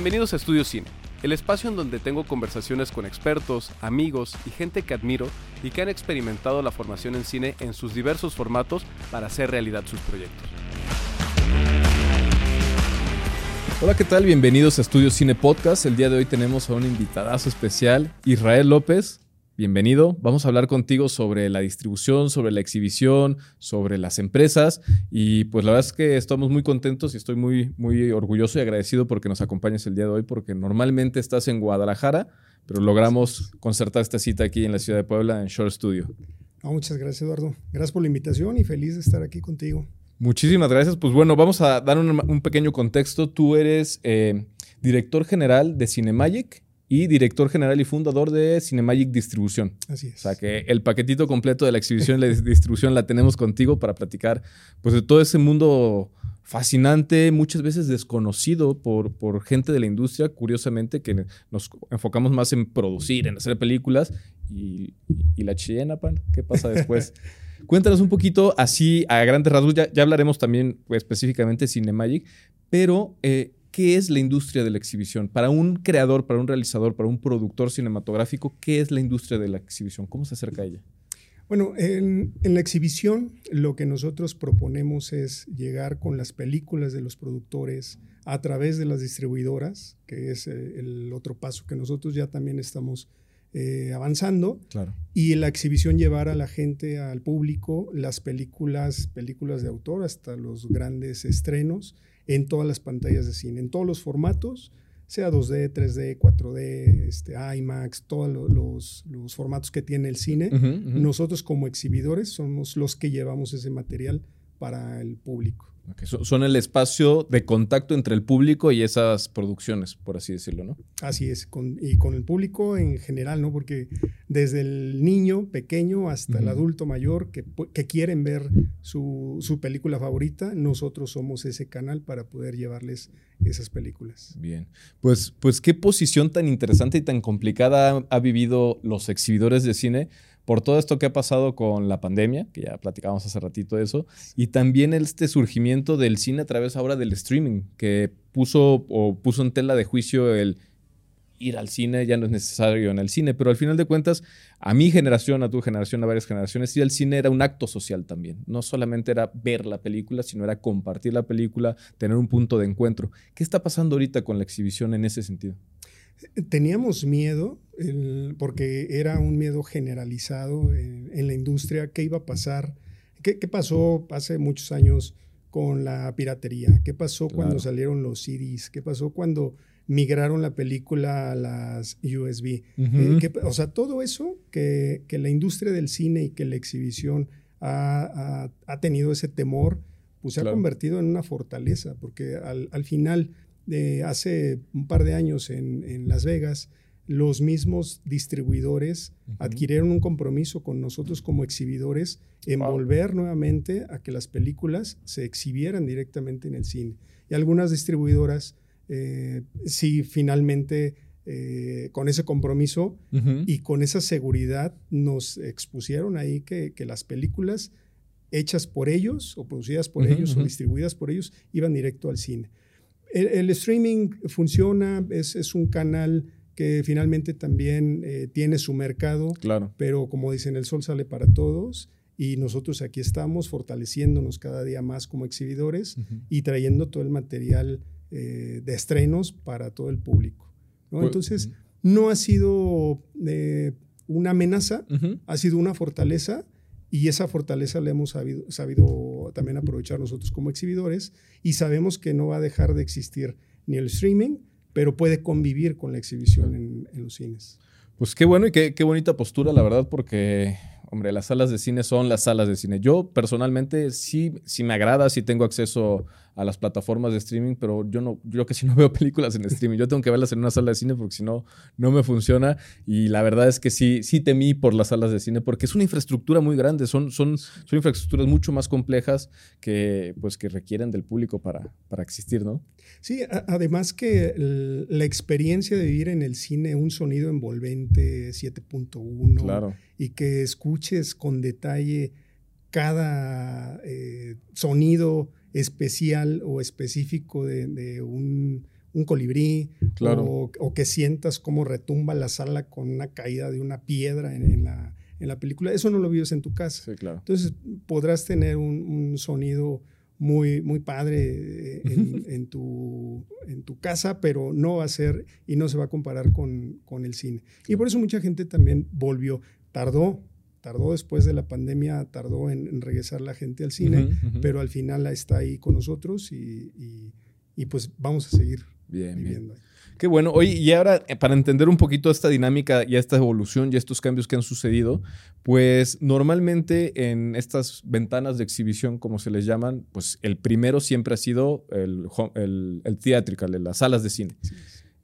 Bienvenidos a Estudio Cine, el espacio en donde tengo conversaciones con expertos, amigos y gente que admiro y que han experimentado la formación en cine en sus diversos formatos para hacer realidad sus proyectos. Hola, ¿qué tal? Bienvenidos a Estudio Cine Podcast. El día de hoy tenemos a un invitadazo especial, Israel López bienvenido. Vamos a hablar contigo sobre la distribución, sobre la exhibición, sobre las empresas. Y pues la verdad es que estamos muy contentos y estoy muy, muy orgulloso y agradecido porque nos acompañes el día de hoy, porque normalmente estás en Guadalajara, pero logramos concertar esta cita aquí en la ciudad de Puebla, en Shore Studio. muchas gracias, Eduardo. Gracias por la invitación y feliz de estar aquí contigo. Muchísimas gracias. Pues bueno, vamos a dar un, pequeño contexto. Tú eres eh, director general de Cinemagic y director general y fundador de Cinemagic Distribución. Así es. O sea que el paquetito completo de la exhibición y la distribución la tenemos contigo para platicar pues, de todo ese mundo fascinante, muchas veces desconocido por, por gente de la industria, curiosamente, que nos enfocamos más en producir, en hacer películas. Y, la chillena, pan, ¿qué pasa después? Cuéntanos un poquito así a grandes rasgos, ya, ya hablaremos también pues, específicamente de Cinemagic, pero eh, ¿qué es la industria de la exhibición? Para un creador, para un realizador, para un productor cinematográfico, ¿qué es la industria de la exhibición? ¿Cómo se acerca a ella? Bueno, en, la exhibición lo que nosotros proponemos es llegar con las películas de los productores a través de las distribuidoras, que es eh, el otro paso que nosotros ya también estamos eh, avanzando. Claro. Y en la exhibición llevar a la gente, al público, las películas, películas de autor, hasta los grandes estrenos en todas las pantallas de cine, en todos los formatos, sea 2D, 3D, 4D, este, IMAX, todos los, los, formatos que tiene el cine. Nosotros como exhibidores somos los que llevamos ese material para el público. Son el espacio de contacto entre el público y esas producciones, por así decirlo, ¿no? Así es, y con el público en general, ¿no? Porque desde el niño pequeño hasta el adulto mayor que, que quieren ver su, su, película favorita, nosotros somos ese canal para poder llevarles esas películas. Bien, pues, pues qué posición tan interesante y tan complicada ha vivido los exhibidores de cine por todo esto que ha pasado con la pandemia, que ya platicábamos hace ratito de eso, y también este surgimiento del cine a través ahora del streaming, que puso o puso en tela de juicio el ir al cine ya no es necesario en el cine, pero al final de cuentas, a mi generación, a tu generación, a varias generaciones, ir al cine era un acto social también. No solamente era ver la película, sino era compartir la película, tener un punto de encuentro. ¿Qué está pasando ahorita con la exhibición en ese sentido? Teníamos miedo, porque era un miedo generalizado en, la industria, qué iba a pasar, qué, pasó hace muchos años con la piratería, qué pasó cuando salieron los CDs, qué pasó cuando migraron la película a las USB. Eh, o sea, todo eso que, la industria del cine y que la exhibición ha, tenido ese temor, pues se ha convertido en una fortaleza, porque al, al final hace un par de años en, Las Vegas, los mismos distribuidores adquirieron un compromiso con nosotros como exhibidores en volver nuevamente a que las películas se exhibieran directamente en el cine. Y algunas distribuidoras eh, sí finalmente eh, con ese compromiso y con esa seguridad nos expusieron ahí que, las películas hechas por ellos o producidas por ellos o distribuidas por ellos iban directo al cine. El, streaming funciona, es, un canal que finalmente también eh, tiene su mercado, claro. pero como dicen, el sol sale para todos y nosotros aquí estamos fortaleciéndonos cada día más como exhibidores y trayendo todo el material eh, de estrenos para todo el público. Pues, Entonces, no ha sido eh, una amenaza, ha sido una fortaleza y esa fortaleza la hemos sabido, también aprovechar nosotros como exhibidores y sabemos que no va a dejar de existir ni el streaming, pero puede convivir con la exhibición en, los cines. Pues qué bueno y qué, qué, bonita postura, la verdad, porque, hombre, las salas de cine son las salas de cine. Yo personalmente sí, sí me agrada, sí tengo acceso a las plataformas de streaming, pero yo no, yo que si no veo películas en streaming, yo tengo que verlas en una sala de cine porque si no, no me funciona. Y la verdad es que sí, sí temí por las salas de cine porque es una infraestructura muy grande, son, son, son infraestructuras mucho más complejas que, pues, que requieren del público para, para existir, ¿no? Sí, además que la experiencia de vivir en el cine un sonido envolvente 7.1 claro. y que escuches con detalle cada eh, sonido especial o específico de, un, un colibrí Claro. o, o que sientas cómo retumba la sala con una caída de una piedra en, en la, en la película. Eso no lo vives en tu casa. Sí, claro. Entonces podrás tener un, un sonido muy, muy padre eh, en, en tu, en tu casa, pero no va a ser y no se va a comparar con, con el cine. Y por eso mucha gente también volvió. Tardó, tardó después de la pandemia, tardó en, en regresar la gente al cine, Ujú, ujú. pero al final está ahí con nosotros y, y- y pues vamos a seguir Bien, bien. viviendo. ahí. Qué bueno. Oye, y ahora, eh, para entender un poquito esta dinámica y esta evolución y estos cambios que han sucedido, pues normalmente en estas ventanas de exhibición, como se les llaman, pues el primero siempre ha sido el, el, el theatrical, las salas de cine.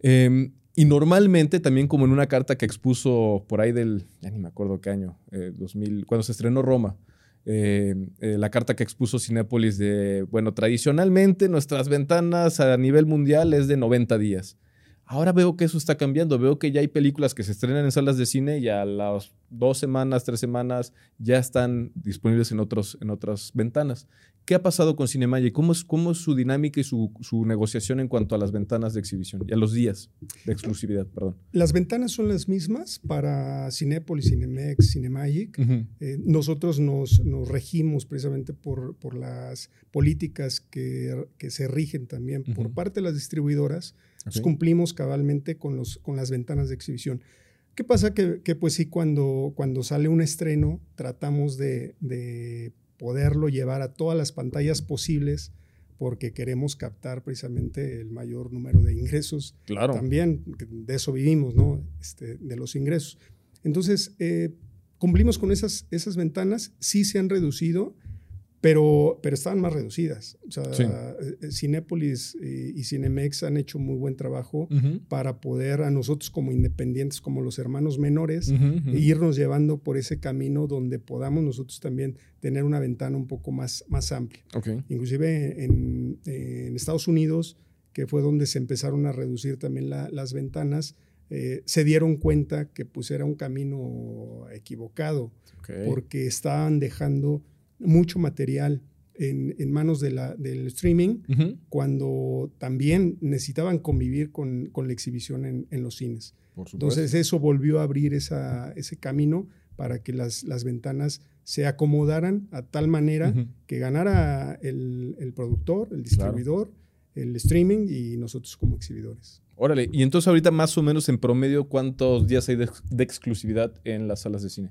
Eh, y normalmente también como en una carta que expuso por ahí del, ya ni me acuerdo qué año, eh, 2000, cuando se estrenó Roma, eh, eh, la carta que expuso Cinépolis de, bueno, tradicionalmente nuestras ventanas a nivel mundial es de 90 días. Ahora veo que eso está cambiando, veo que ya hay películas que se estrenan en salas de cine y a las dos semanas, tres semanas ya están disponibles en, otros, en otras ventanas. ¿Qué ha pasado con Cinemagic? ¿Cómo es, cómo es su dinámica y su, su negociación en cuanto a las ventanas de exhibición y a los días de exclusividad? Perdón. Las ventanas son las mismas para Cinépolis, Cinemex, Cinemagic. Eh, nosotros nos, nos regimos precisamente por, por las políticas que, que se rigen también por parte de las distribuidoras. Entonces, cumplimos cabalmente con, los, con las ventanas de exhibición. ¿Qué pasa? Que, que, pues sí, cuando, cuando sale un estreno, tratamos de, de poderlo llevar a todas las pantallas posibles porque queremos captar precisamente el mayor número de ingresos Claro. también, de eso vivimos, ¿no? Este, de los ingresos. Entonces, eh, cumplimos con esas, esas ventanas, sí se han reducido, pero, pero estaban más reducidas. O sea, Sí. eh, Cinépolis eh, y Cinemex han hecho muy buen trabajo Ujú. para poder a nosotros como independientes, como los hermanos menores, Ujú, ujú. irnos llevando por ese camino donde podamos nosotros también tener una ventana un poco más, más amplia. Ok. Inclusive en, en Estados Unidos, que fue donde se empezaron a reducir también la- las ventanas, eh, se dieron cuenta que pues era un camino equivocado, ok. porque estaban dejando mucho material en, en manos de la- del streaming cuando también necesitaban convivir con, con la exhibición en, en los cines. Por. Entonces eso volvió a abrir esa- ese camino para que las, las ventanas se acomodaran a tal manera que ganara el, el productor, el distribuidor, el streaming y nosotros como exhibidores. Órale, y entonces ahorita más o menos en promedio, ¿cuántos días hay de, de exclusividad en las salas de cine?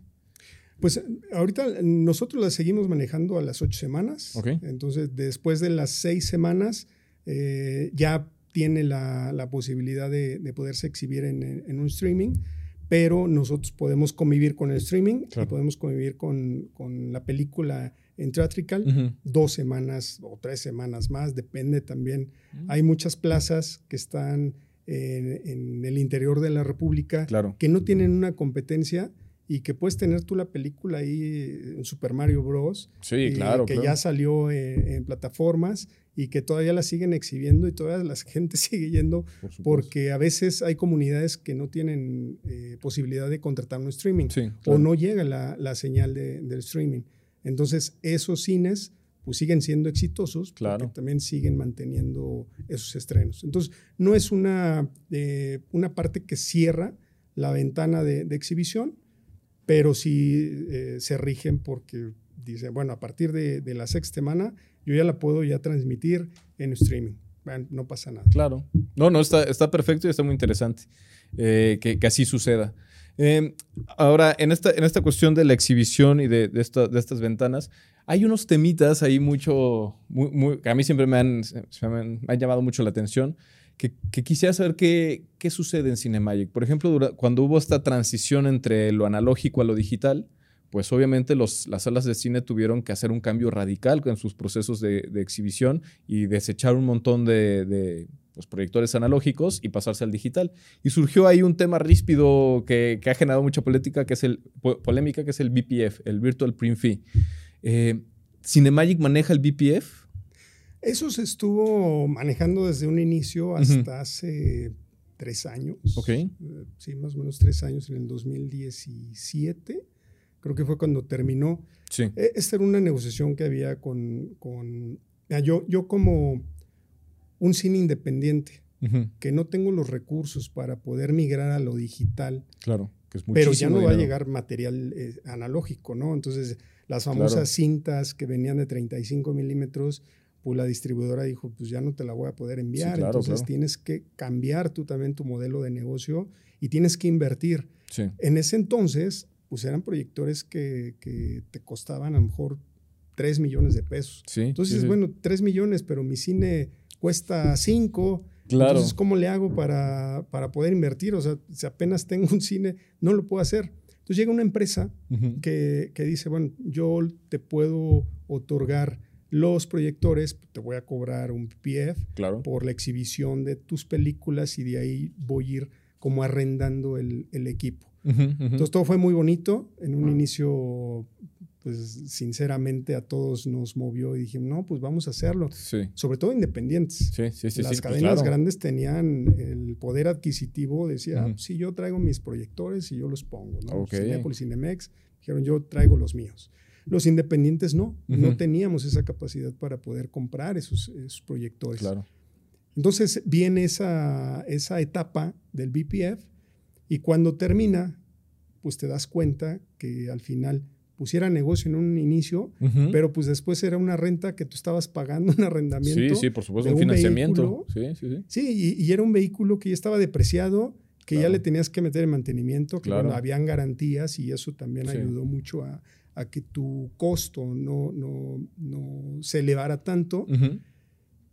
Pues ahorita nosotros la seguimos manejando a las ocho semanas. Entonces, después de las seis semanas, eh, ya tiene la, la posibilidad de, de poderse exhibir en, en un streaming, pero nosotros podemos convivir con el streaming Claro. y podemos convivir con, con la película en Theatrical dos semanas o tres semanas más, depende también. Hay muchas plazas que están en, en el interior de la República Claro. que no tienen una competencia y que puedes tener tú la película ahí en Super Mario Bros. Sí, y claro. Que claro. ya salió en, en plataformas y que todavía la siguen exhibiendo y todavía la gente sigue yendo Por porque a veces hay comunidades que no tienen eh, posibilidad de contratar un streaming Sí, o claro. no llega la, la señal de- del streaming. Entonces, esos cines pues siguen siendo exitosos Claro. porque también siguen manteniendo esos estrenos. Entonces, no es una, eh, una parte que cierra la ventana de, de exhibición, pero sí eh, se rigen porque dice, bueno, a partir de, la sexta semana yo ya la puedo ya transmitir en streaming. No pasa nada. Claro. No, no, está, está perfecto y está muy interesante eh, que, que así suceda. Eh, ahora, en esta, en esta cuestión de la exhibición y de, de, esta- de estas ventanas, hay unos temitas ahí mucho, muy, muy- que a mí siempre me han, me han llamado mucho la atención, que, que quisiera saber qué, qué sucede en Cinemagic. Por ejemplo, cuando hubo esta transición entre lo analógico a lo digital, pues obviamente los, las salas de cine tuvieron que hacer un cambio radical en sus procesos de, de exhibición y desechar un montón de, de, pues, proyectores analógicos y pasarse al digital. Y surgió ahí un tema ríspido que, que ha generado mucha política, que es el, po- polémica, que es el BPF, el Virtual Print Fee. Eh, ¿Cinemagic maneja el BPF? Eso se estuvo manejando desde un inicio hasta hace tres años. Ok. Eh, Sí, más o menos tres años, en el 2017. Creo que fue cuando terminó. Sí. Eh, Esta era una negociación que había con... con ah, yo, yo como un cine independiente, que no tengo los recursos para poder migrar a lo digital. Claro, que es Pero ya no va a llegar material eh, analógico, ¿no? Entonces, las famosas cintas que venían de 35 milímetros, pues la distribuidora dijo, pues ya no te la voy a poder enviar. Entonces, tienes que cambiar tú también tu modelo de negocio y tienes que invertir. En ese entonces, pues eran proyectores que, que te costaban a lo mejor 3 millones de pesos. Entonces, bueno, 3 millones, pero mi cine cuesta 5. Claro. Entonces, ¿cómo le hago para, para, poder invertir? O sea, si apenas tengo un cine, no lo puedo hacer. Entonces llega una empresa que, que, dice, bueno, yo te puedo otorgar los proyectores, te voy a cobrar un PF por la exhibición de tus películas y de ahí voy a ir como arrendando el, el equipo. Entonces todo fue muy bonito. En un inicio pues sinceramente a todos nos movió y dijimos, no, pues vamos a hacerlo. Sobre todo independientes. Sí, sí, sí, Las pues cadenas grandes tenían el poder adquisitivo, decía, si yo traigo mis proyectores y yo los pongo, ¿no? Okay. Cinepolis, Cinemex, dijeron, yo traigo los míos. Los independientes no, no teníamos esa capacidad para poder comprar esos, proyectores. Claro. Entonces viene esa, esa etapa del BPF y cuando termina, pues te das cuenta que al final pusiera negocio en un inicio, pero pues después era una renta que tú estabas pagando, un arrendamiento. Sí, sí, por supuesto, un, financiamiento. sí, sí, sí. Sí, y, era un vehículo que ya estaba depreciado, que ya le tenías que meter en mantenimiento, que claro. habían garantías y eso también ayudó mucho a, que tu costo no, no, no se elevara tanto.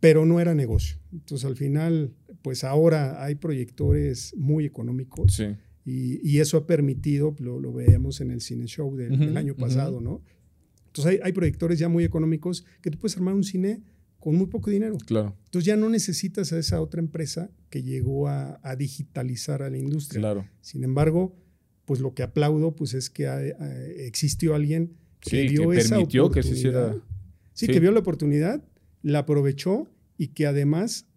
Pero no era negocio. Entonces, al final, pues ahora hay proyectores muy económicos. Sí y, eso ha permitido, lo, lo, veíamos en el cine show del, año pasado, ¿no? Entonces hay, proyectores ya muy económicos que tú puedes armar un cine con muy poco dinero. Claro. Entonces ya no necesitas a esa otra empresa que llegó a, digitalizar a la industria. Claro. Sin embargo, pues lo que aplaudo pues es que existió alguien que vio que esa permitió que se hiciera. sí, que vio la oportunidad, la aprovechó y que además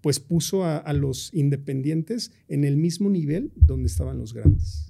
pues puso a, los independientes en el mismo nivel donde estaban los grandes.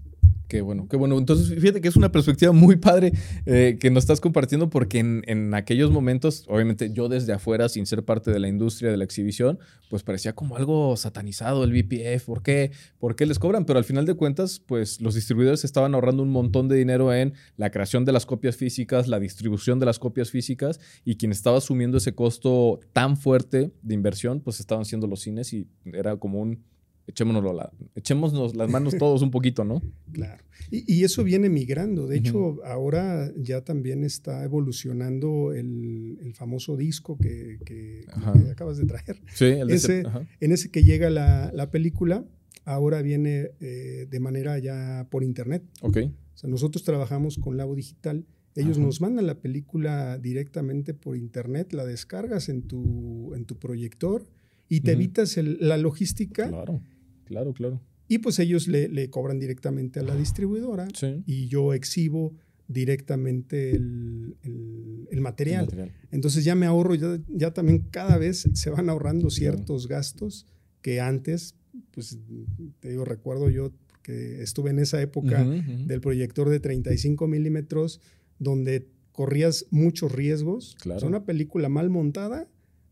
Qué bueno, qué bueno. Entonces, fíjate que es una perspectiva muy padre eh, que nos estás compartiendo porque en, aquellos momentos, obviamente yo desde afuera, sin ser parte de la industria de la exhibición, pues parecía como algo satanizado el BPF. ¿Por qué? ¿Por qué les cobran? Pero al final de cuentas, pues los distribuidores estaban ahorrando un montón de dinero en la creación de las copias físicas, la distribución de las copias físicas y quien estaba asumiendo ese costo tan fuerte de inversión, pues estaban siendo los cines y era como un echémonos, la, echémonos las manos todos un poquito, ¿no? Claro. Y, eso viene migrando. De hecho, ahora ya también está evolucionando el, famoso disco que, acabas de traer. Sí, el ese, En ese que llega la, película, ahora viene eh, de manera ya por internet. Ok. O sea, nosotros trabajamos con Labo Digital. Ellos nos mandan la película directamente por internet, la descargas en tu, en tu proyector y te evitas la logística. Claro Claro, claro. Y pues ellos le, cobran directamente a la distribuidora y yo exhibo directamente el, material. Entonces ya me ahorro, ya, también cada vez se van ahorrando ciertos gastos que antes, pues te digo, recuerdo yo, que estuve en esa época del proyector de 35 milímetros, donde corrías muchos riesgos. Claro. una película mal montada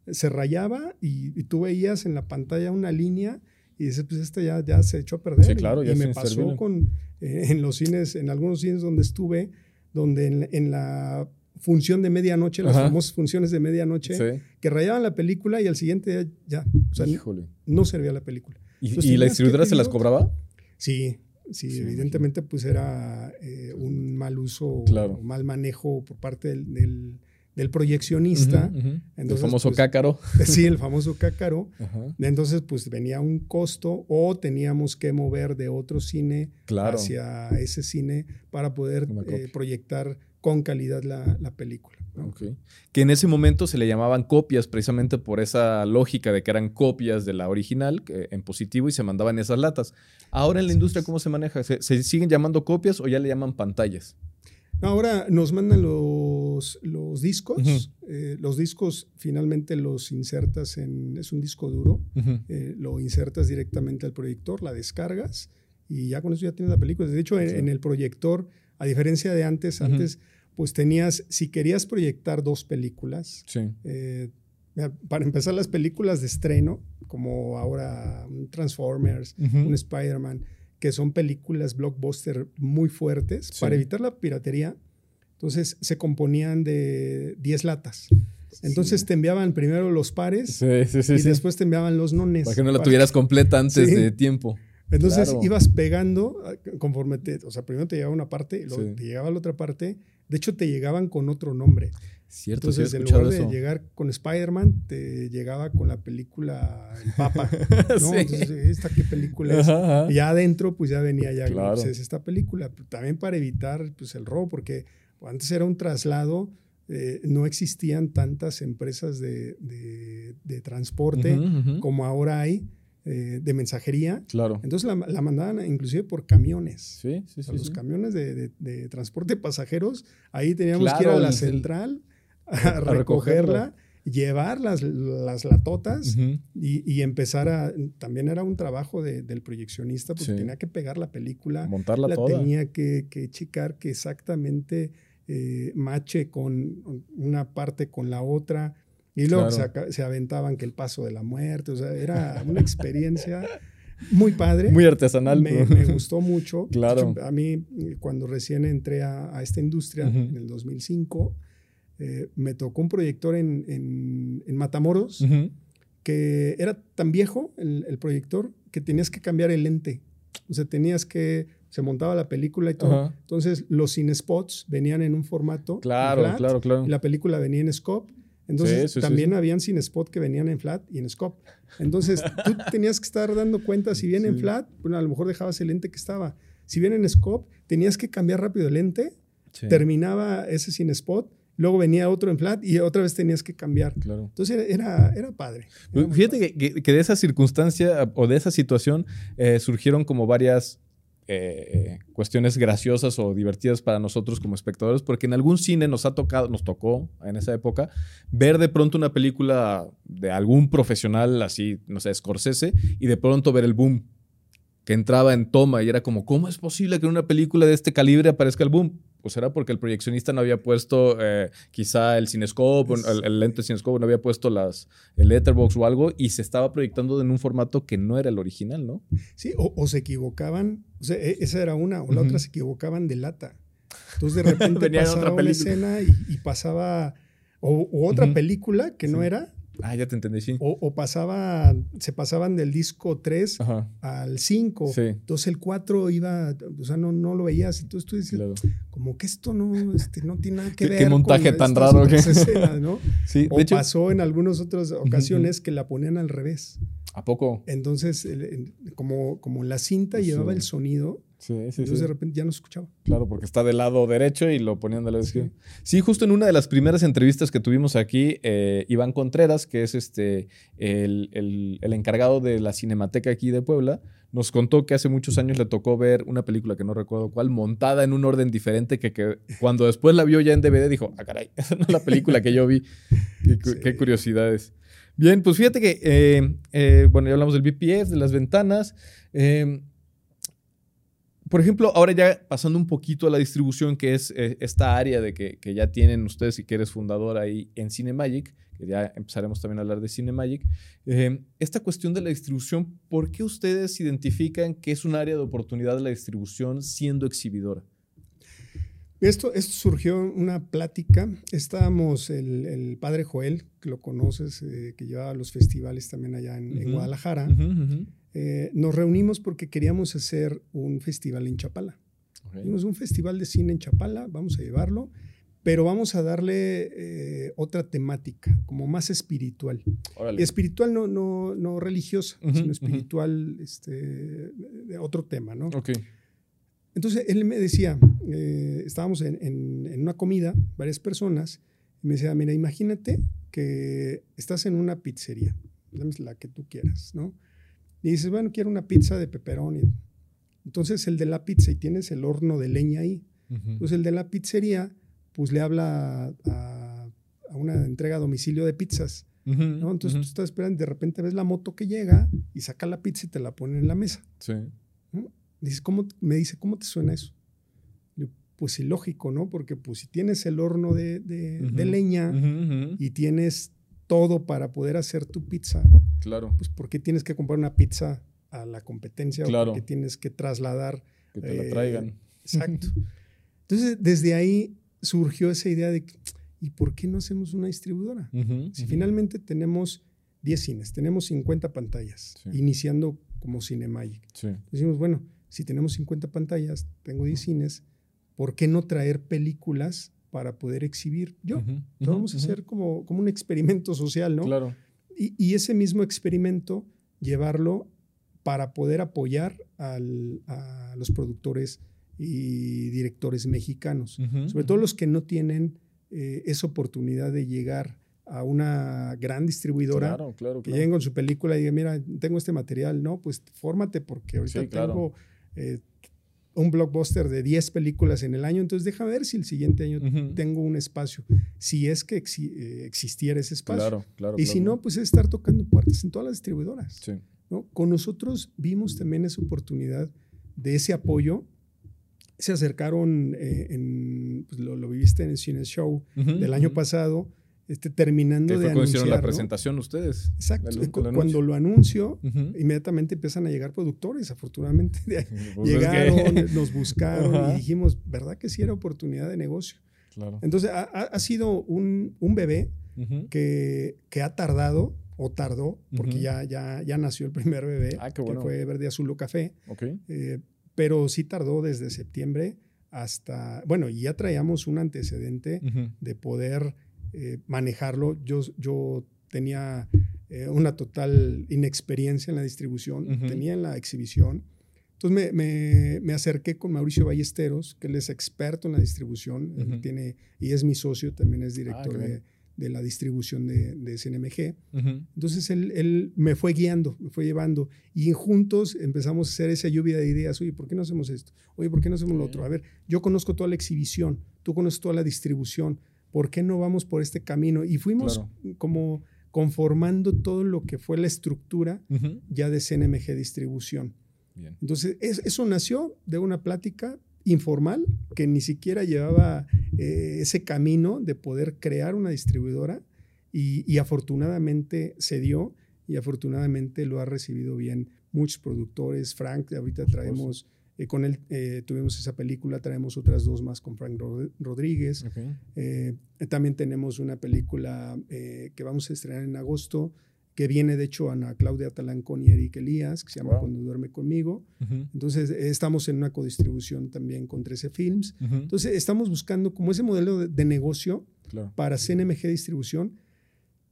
se rayaba y, y, tú veías en la pantalla una línea y dices, pues este ya, ya se echó a perder. Sí, claro, y, me pasó con, eh, en los cines, en algunos cines donde estuve, donde en, la función de medianoche, las famosas funciones de medianoche, que rayaban la película y al siguiente día ya, o sea, no servía la película. ¿Y, la distribuidora se las cobraba? Sí, sí, evidentemente pues era eh, un mal uso, claro. mal manejo por parte del del proyeccionista. el famoso pues, cácaro. Sí, el famoso cácaro. Entonces, pues venía un costo o teníamos que mover de otro cine hacia ese cine para poder eh, proyectar con calidad la, película. Que en ese momento se le llamaban copias precisamente por esa lógica de que eran copias de la original en positivo y se mandaban esas latas. Ahora en la industria, ¿cómo se maneja? ¿Se, ¿Se, siguen llamando copias o ya le llaman pantallas? Ahora nos mandan los, los discos. Eh, los discos finalmente los insertas en. Es un disco duro. Eh, lo insertas directamente al proyector, la descargas y ya con eso ya tienes la película. De hecho, en, el proyector, a diferencia de antes, antes, pues tenías. Si querías proyectar dos películas, eh, para empezar, las películas de estreno, como ahora Transformers, un Spider-Man, que son películas blockbuster muy fuertes, para evitar la piratería, entonces se componían de 10 latas. Entonces te enviaban primero los pares y después te enviaban los nones. Para que no la tuvieras completa antes de tiempo. Entonces ibas pegando ah, conforme te, o sea, primero te llegaba una parte, luego te llegaba la otra parte. De hecho, te llegaban con otro nombre. Cierto, Entonces, en lugar de llegar con Spider-Man, te llegaba con la película El Papa. ¿no? Entonces, ¿esta qué película es? Y ya adentro, pues ya venía ya claro. es esta película. También para evitar pues, el robo, porque antes era un traslado. Eh, no existían tantas empresas de, de, transporte como ahora hay. Eh, de mensajería. Claro. Entonces la, la, mandaban inclusive por camiones. Sí, sí, sí. los camiones de, de, transporte de pasajeros, ahí teníamos que ir a la central a, recogerla, llevar las, las latotas y, y, empezar a... También era un trabajo del proyeccionista porque tenía que pegar la película. Montarla la toda. tenía que, que checar que exactamente eh, mache con una parte con la otra. Y luego se, aventaban que el paso de la muerte, o sea, era una experiencia muy padre. Muy artesanal. Me, gustó mucho. Claro. A mí, cuando recién entré a, esta industria, en el 2005, eh, me tocó un proyector en, en, Matamoros que era tan viejo el, proyector que tenías que cambiar el lente. O sea, tenías que se montaba la película y todo. Entonces, los cine spots venían en un formato. Claro, claro, claro. Y la película venía en scope. Entonces, también habían sin spot que venían en flat y en scope. Entonces, tú tenías que estar dando cuenta si viene en flat, bueno, a lo mejor dejabas el lente que estaba. Si viene en scope, tenías que cambiar rápido el lente. Terminaba ese sin spot luego venía otro en flat y otra vez tenías que cambiar. Claro. Entonces era, era, padre. Fíjate Que, de esa circunstancia o de esa situación eh, surgieron como varias eh, cuestiones graciosas o divertidas para nosotros como espectadores, porque en algún cine nos ha tocado, nos tocó en esa época, ver de pronto una película de algún profesional así, no sé, Scorsese, y de pronto ver el boom que entraba en toma y era como, ¿cómo es posible que en una película de este calibre aparezca el boom? Pues era porque el proyeccionista no había puesto eh, quizá el cinescope, el, el, lente cinescope, no había puesto las, el letterbox o algo y se estaba proyectando en un formato que no era el original, ¿no? Sí, o, se equivocaban, o sea, e, esa era una, o la otra se equivocaban de lata. Entonces de repente pasaba una escena y, pasaba, o, otra película que no era, Ah, ya te entendí, sí. O, pasaba, se pasaban del disco 3 al 5. Entonces el 4 iba, o sea, no, no lo veías. Entonces tú dices, como que esto no, este, no tiene nada que ver. Qué montaje tan raro. Que... ¿no? sí, o pasó en algunas otras ocasiones que la ponían al revés. ¿A poco? Entonces, como, como la cinta llevaba el sonido, Sí, sí, Entonces de repente ya no escuchaba. Claro, porque está del lado derecho y lo ponían del lado izquierdo. Sí. justo en una de las primeras entrevistas que tuvimos aquí, eh, Iván Contreras, que es este, el, el, encargado de la Cinemateca aquí de Puebla, nos contó que hace muchos años le tocó ver una película que no recuerdo cuál, montada en un orden diferente, que, que cuando después la vio ya en DVD dijo, ah, caray, esa no es la película que yo vi. qué, curiosidades. Bien, pues fíjate que, eh, eh, bueno, ya hablamos del BPS, de las ventanas. Eh, por ejemplo, ahora ya pasando un poquito a la distribución, que es eh, esta área de que, ya tienen ustedes y que eres fundador ahí en Cinemagic, que ya empezaremos también a hablar de Cinemagic, eh, esta cuestión de la distribución, ¿por qué ustedes identifican que es un área de oportunidad de la distribución siendo exhibidora? Esto, esto surgió una plática. Estábamos el, padre Joel, que lo conoces, eh, que lleva los festivales también allá en, Guadalajara. Eh, nos reunimos porque queríamos hacer un festival en Chapala. Tenemos un festival de cine en Chapala, vamos a llevarlo, pero vamos a darle eh, otra temática, como más espiritual. Espiritual no, no, no religiosa, sino espiritual, este, de otro tema, ¿no? Entonces él me decía, eh, estábamos en, en, una comida, varias personas, y me decía, mira, imagínate que estás en una pizzería, la que tú quieras, ¿no? Y dices, bueno, quiero una pizza de pepperoni. Entonces el de la pizza y tienes el horno de leña ahí. Entonces el de la pizzería, pues le habla a, una entrega a domicilio de pizzas. ¿no? Entonces tú estás esperando y de repente ves la moto que llega y saca la pizza y te la pone en la mesa. Sí. Dices, ¿cómo, me dice, ¿cómo te suena eso? pues ilógico, ¿no? Porque pues si tienes el horno de, de, leña y tienes todo para poder hacer tu pizza, Claro. pues ¿por qué tienes que comprar una pizza a la competencia Claro. o por qué tienes que trasladar? Que te la eh, traigan. Exacto. Entonces, desde ahí surgió esa idea de, ¿y por qué no hacemos una distribuidora? Ujú, Si finalmente tenemos 10 cines, tenemos 50 pantallas, Sí. iniciando como Cinemagic. Sí. Decimos, bueno, si tenemos 50 pantallas, tengo 10 cines, ¿por qué no traer películas para poder exhibir yo? Ujú, vamos a hacer como, como un experimento social, ¿no? Claro. Y, y ese mismo experimento, llevarlo para poder apoyar al- a los productores y directores mexicanos, sobre todo los que no tienen eh, esa oportunidad de llegar a una gran distribuidora Claro, claro, que lleguen con su película y digan, mira, tengo este material, no, pues fórmate porque ahorita Sí, tengo eh, un blockbuster de 10 películas en el año, entonces deja ver si el siguiente año tengo un espacio, si es que eh, existiera ese espacio. Claro, claro. y si no, pues es estar tocando puertas en todas las distribuidoras. Sí. ¿no? Con nosotros vimos también esa oportunidad de ese apoyo. Se acercaron, eh, en, pues lo, lo viviste en el Cine Show del año pasado, este, terminando de cuando hicieron la anunciar, ¿no? presentación ustedes. Exacto. Anuncio. Cuando lo anuncio, inmediatamente empiezan a llegar productores. Afortunadamente, Pues es que- llegaron, nos buscaron y dijimos, ¿verdad que sí era oportunidad de negocio? Claro. Entonces, ha, sido un, un bebé que, que ha tardado o tardó, porque ya, ya, ya nació el primer bebé, Ah, que fue Verde Azul o Café, Ok. eh, pero sí tardó desde septiembre hasta, bueno, y ya traíamos un antecedente de poder eh, manejarlo. Yo, yo tenía eh, una total inexperiencia en la distribución, tenía en la exhibición. Entonces me, me- me acerqué con Mauricio Ballesteros, que él es experto en la distribución, él tiene, y es mi socio, también es Ah, director qué de, de la distribución de, de CNMG. Ujú. Entonces él, él me fue guiando, me fue llevando y juntos empezamos a hacer esa lluvia de ideas. Oye, ¿por qué no hacemos esto? Oye, ¿por qué no hacemos lo otro? A ver, yo conozco toda la exhibición, tú conoces toda la distribución, ¿por qué no vamos por este camino? Y fuimos Claro. como conformando todo lo que fue la estructura ya de CNMG Distribución. Bien. Entonces, es- eso nació de una plática informal que ni siquiera llevaba eh, ese camino de poder crear una distribuidora y, y afortunadamente se dio y afortunadamente lo ha recibido bien muchos productores. Frank, ahorita traemos, eh, con él eh, tuvimos esa película, traemos otras dos más con Frank Rod- Rodríguez. Eh, también tenemos una película que vamos a estrenar en agosto, que viene de hecho Ana Claudia Talancón y Eric Elías, que se llama Wow. Cuando duerme conmigo. Entonces, estamos en una codistribución también con 13 Films. Entonces, estamos buscando como ese modelo de, de negocio Claro. para CNMG Distribución,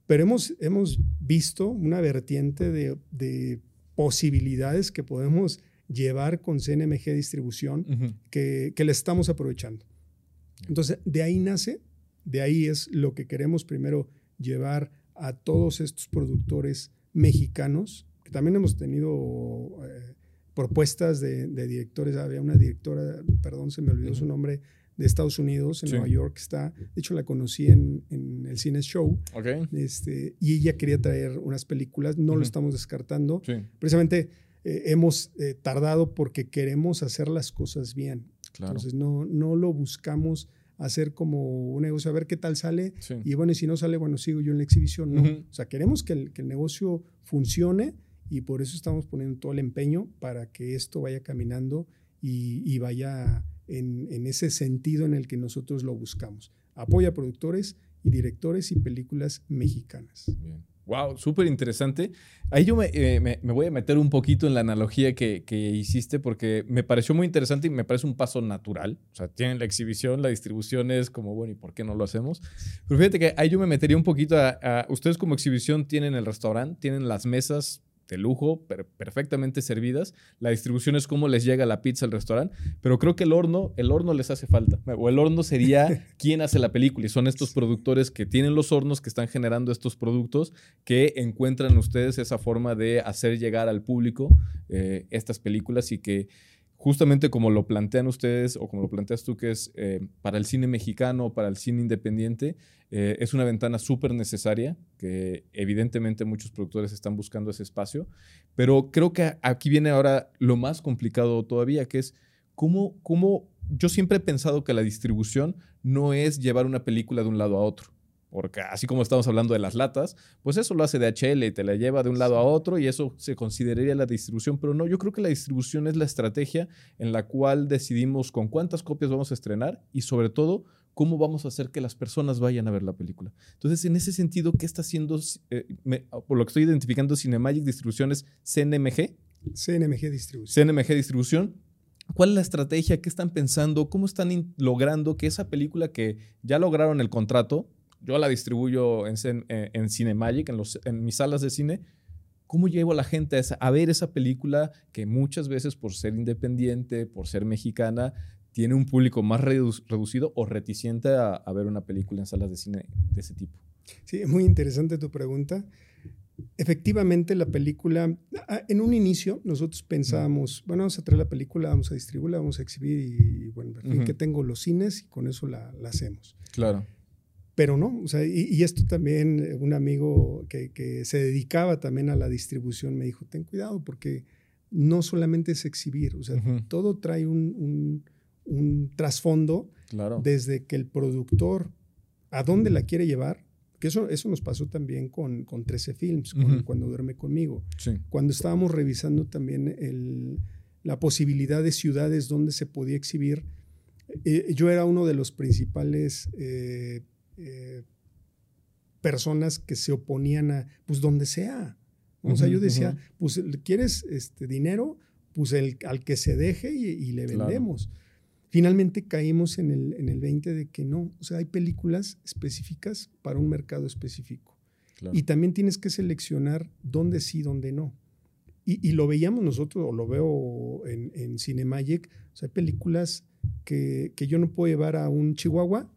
pero hemos, hemos visto una vertiente de, de posibilidades que podemos llevar con CNMG Distribución que, que le estamos aprovechando. Entonces, de ahí nace, de ahí es lo que queremos primero llevar a todos estos productores mexicanos, que también hemos tenido eh, propuestas de, de directores. Había una directora, perdón, se me olvidó su nombre, de Estados Unidos, en Sí. Nueva York, está, de hecho la conocí en, en el Cine Show, este, y ella quería traer unas películas, no lo estamos descartando, Sí. precisamente eh, hemos eh, tardado porque queremos hacer las cosas bien. Claro. Entonces no, no lo buscamos hacer como un negocio, a ver qué tal sale. Sí. Y bueno, y si no sale, bueno, sigo yo en la exhibición. No. Ujú. O sea, queremos que el, que el negocio funcione y por eso estamos poniendo todo el empeño para que esto vaya caminando y, y vaya en, en ese sentido en el que nosotros lo buscamos. Apoya a productores y directores y películas mexicanas. Bien. Wow, súper interesante. Ahí yo me, eh, me- me voy a meter un poquito en la analogía que, que hiciste porque me pareció muy interesante y me parece un paso natural. O sea, tienen la exhibición, la distribución es como, bueno, ¿y por qué no lo hacemos? Pero fíjate que ahí yo me metería un poquito a, a- ustedes como exhibición tienen el restaurante, tienen las mesas de lujo, per- perfectamente servidas. La distribución es cómo les llega la pizza al restaurante, pero creo que el horno, el horno les hace falta. O el horno sería quien hace la película y son estos productores que tienen los hornos, que están generando estos productos, que encuentran ustedes esa forma de hacer llegar al público eh, estas películas y que justamente como lo plantean ustedes o como lo planteas tú, que es eh, para el cine mexicano, para el cine independiente, eh, es una ventana súper necesaria, que evidentemente muchos productores están buscando ese espacio, pero creo que aquí viene ahora lo más complicado todavía, que es cómo, cómo yo siempre he pensado que la distribución no es llevar una película de un lado a otro. Porque así como estamos hablando de las latas, pues eso lo hace DHL y te la lleva de un lado a otro y eso se consideraría la distribución, pero no, yo creo que la distribución es la estrategia en la cual decidimos con cuántas copias vamos a estrenar y sobre todo cómo vamos a hacer que las personas vayan a ver la película. Entonces, en ese sentido, ¿qué está haciendo, eh, por lo que estoy identificando, Cinemagic Distribuciones, CNMG? CNMG Distribución. CNMG Distribución. ¿Cuál es la estrategia? ¿Qué están pensando? ¿Cómo están logrando que esa película que ya lograron el contrato, yo la distribuyo en, eh, en Cinemagic, en, los, en mis salas de cine. ¿Cómo llevo a la gente a, ver esa película que muchas veces por ser independiente, por ser mexicana, tiene un público más reducido o reticente a, ver una película en salas de cine de ese tipo? Sí, muy interesante tu pregunta. Efectivamente, la película, en un inicio nosotros pensábamos, bueno, vamos a traer la película, vamos a distribuirla, vamos a exhibir y, bueno, que tengo los cines y con eso la, la hacemos. Claro. Pero no, o sea, y, esto también eh, un amigo que, se dedicaba también a la distribución me dijo, ten cuidado porque no solamente es exhibir, o sea, todo trae un, trasfondo desde que el productor a dónde la quiere llevar, que eso, eso nos pasó también con, con 13 Films, cuando duerme conmigo, cuando estábamos revisando también el, la posibilidad de ciudades donde se podía exhibir. Eh, yo era uno de los principales... Eh, eh, personas que se oponían a, pues donde sea. O sea, yo decía, pues quieres este dinero, pues el, al que se deje y, le vendemos. Finalmente caímos en el, en el 20 de que no, o sea, hay películas específicas para un mercado específico. Y también tienes que seleccionar dónde sí, dónde no. Y, lo veíamos nosotros, o lo veo en, en Cinemagic, o sea, hay películas que, que yo no puedo llevar a un Chihuahua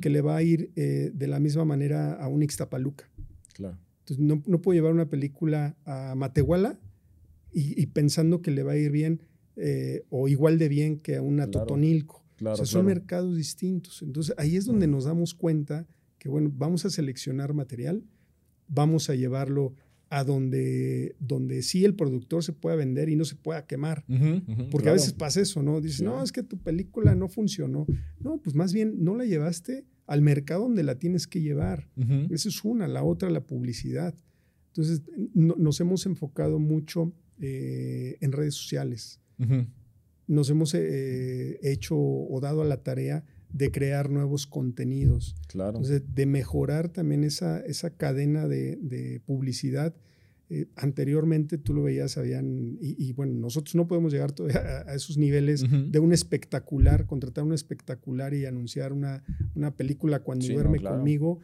que le va a ir eh, de la misma manera a un Ixtapaluca. Claro. Entonces, no, no puedo llevar una película a Matehuala y, pensando que le va a ir bien eh, o igual de bien que a una Totonilco. o sea, son mercados distintos. Entonces, ahí es donde nos damos cuenta que, bueno, vamos a seleccionar material, vamos a llevarlo a donde, donde sí el productor se pueda vender y no se pueda quemar. Porque a veces pasa eso, ¿no? Dices, no, es que tu película no funcionó. No, pues más bien no la llevaste al mercado donde la tienes que llevar. Esa es una. La otra, la publicidad. Entonces, nos hemos enfocado mucho eh, en redes sociales. Nos hemos eh, hecho o dado a la tarea de crear nuevos contenidos. Claro. Entonces, de mejorar también esa, esa cadena de, publicidad. Eh, anteriormente tú lo veías, habían, y, bueno, nosotros no podemos llegar a, a esos niveles de un espectacular, contratar un espectacular y anunciar una, una película cuando duerme conmigo,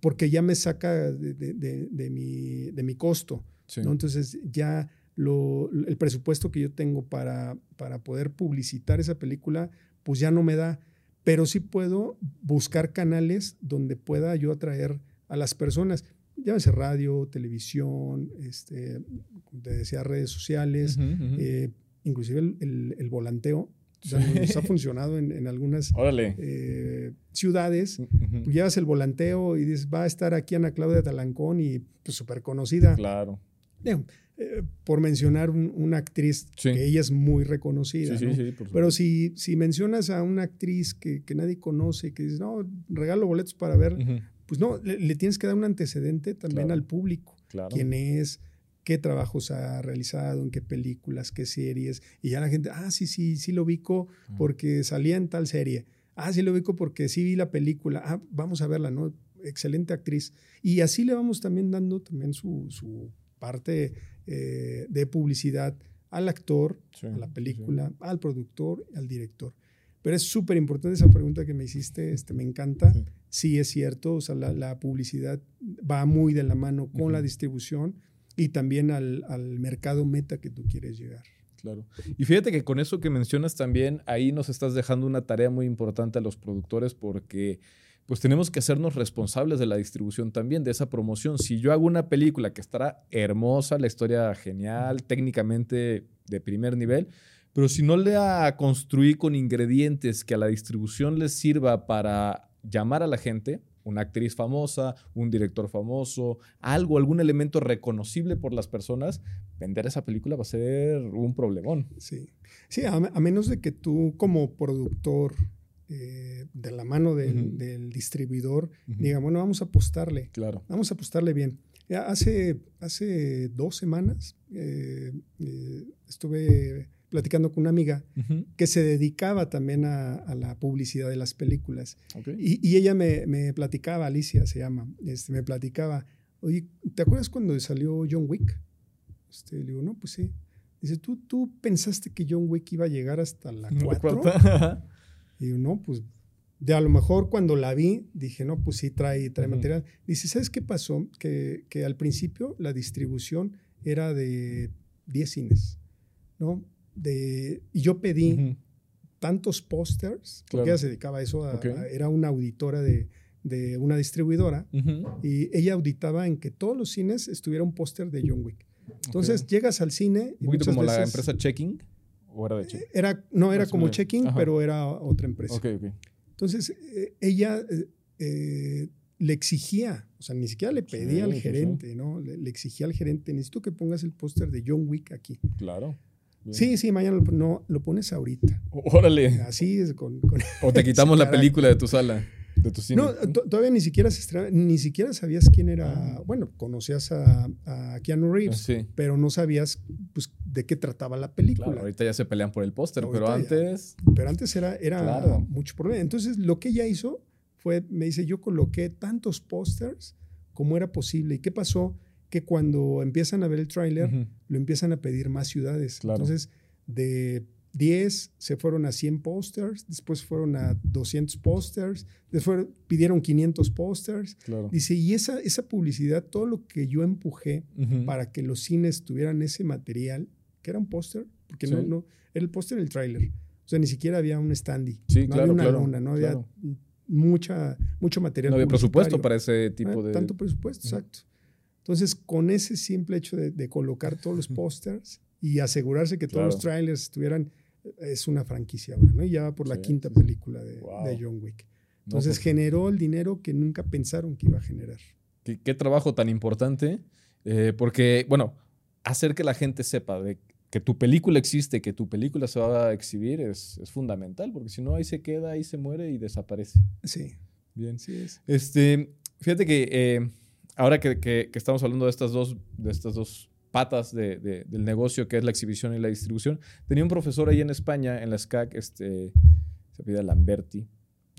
porque ya me saca de, mi, de mi costo. Entonces ya lo, el presupuesto que yo tengo para, para poder publicitar esa película, pues ya no me da pero sí puedo buscar canales donde pueda yo atraer a las personas. Llámese radio, televisión, este, te decía redes sociales, eh, inclusive el, volanteo. nos ha funcionado en, algunas eh, ciudades. llevas el volanteo y dices, va a estar aquí Ana Claudia Talancón y pues súper conocida. Claro. Eh, por mencionar una actriz que ella es muy reconocida. Pero si, si mencionas a una actriz que, nadie conoce, que dices, no, regalo boletos para ver, pues no, le, tienes que dar un antecedente también al público. Quién es, qué trabajos ha realizado, en qué películas, qué series. Y ya la gente, ah, sí, sí, sí lo ubico porque salía en tal serie. Ah, sí lo ubico porque sí vi la película. Ah, vamos a verla, ¿no? Excelente actriz. Y así le vamos también dando también su, su parte eh, de publicidad al actor, a la película, al productor, al director. Pero es súper importante esa pregunta que me hiciste, este, me encanta. Sí. es cierto, o sea, la, publicidad va muy de la mano con la distribución y también al, al mercado meta que tú quieres llegar. Claro. Y fíjate que con eso que mencionas también, ahí nos estás dejando una tarea muy importante a los productores porque pues tenemos que hacernos responsables de la distribución también, de esa promoción. Si yo hago una película que estará hermosa, la historia genial, técnicamente de primer nivel, pero si no la construí con ingredientes que a la distribución les sirva para llamar a la gente, una actriz famosa, un director famoso, algo, algún elemento reconocible por las personas, vender esa película va a ser un problemón. Sí, sí a, menos de que tú como productor eh, de la mano del, distribuidor, diga, bueno, vamos a apostarle. Claro. Vamos a apostarle bien. Hace, hace dos semanas eh, eh, estuve platicando con una amiga que se dedicaba también a, la publicidad de las películas. Y, ella me, platicaba, Alicia se llama, este, me platicaba, oye, ¿te acuerdas cuando salió John Wick? Este, le digo, no, pues sí. Dice, ¿tú, tú pensaste que John Wick iba a llegar hasta la 4? Y yo, no, pues de a lo mejor cuando la vi, dije, no, pues sí, trae, trae material. Dice, ¿sabes qué pasó? Que, que, al principio la distribución era de 10 cines, ¿no? De, y yo pedí tantos pósters, porque ella se dedicaba a eso, era una auditora de, de una distribuidora, y ella auditaba en que todos los cines estuviera un póster de John Wick. Entonces llegas al cine. Un poquito como la empresa Checking. ¿O era de Checking? Era, no, era como Checking, pero era otra empresa. Ok, ok. Entonces, eh, ella eh, eh, le exigía, o sea, ni siquiera le pedía al gerente, ¿no? Le, exigía al gerente, necesito que pongas el póster de John Wick aquí. Claro. Sí, sí, mañana lo, no, lo pones ahorita. Órale. Así es. Con, o te quitamos la película de tu sala. De tu cine. No, todavía ni siquiera se ni siquiera sabías quién era. Ah. Bueno, conocías a, a Keanu Reeves, pero no sabías pues, de qué trataba la película. Claro, ahorita ya se pelean por el póster, pero antes. pero antes era, era mucho problema. Entonces, lo que ella hizo fue, me dice, yo coloqué tantos pósters como era posible. ¿Y qué pasó? Que cuando empiezan a ver el tráiler, lo empiezan a pedir más ciudades. Entonces, de 10 se fueron a 100 pósters, después fueron a 200 pósters, después pidieron 500 pósters. Dice, y esa, esa publicidad, todo lo que yo empujé para que los cines tuvieran ese material, que era un póster, porque no, no, era el póster del tráiler. O sea, ni siquiera había un standy. Sí, no había una lona, no había mucha, mucho material. No había presupuesto para ese tipo de... Tanto presupuesto, exacto. Entonces, con ese simple hecho de, colocar todos los pósters y asegurarse que todos los trailers estuvieran es una franquicia ahora, ¿no? Y ya va por la quinta película de, John Wick. Entonces pues generó el dinero que nunca pensaron que iba a generar. Qué, trabajo tan importante, eh, porque, bueno, hacer que la gente sepa de que tu película existe, que tu película se va a exhibir es, fundamental, porque si no, ahí se queda, ahí se muere y desaparece. Sí. Bien. Sí es. Este, fíjate que eh, ahora que, que, estamos hablando de estas dos, de estas dos patas del negocio que es la exhibición y la distribución. Tenía un profesor ahí en España, en la SCAC, este, se pide Lamberti,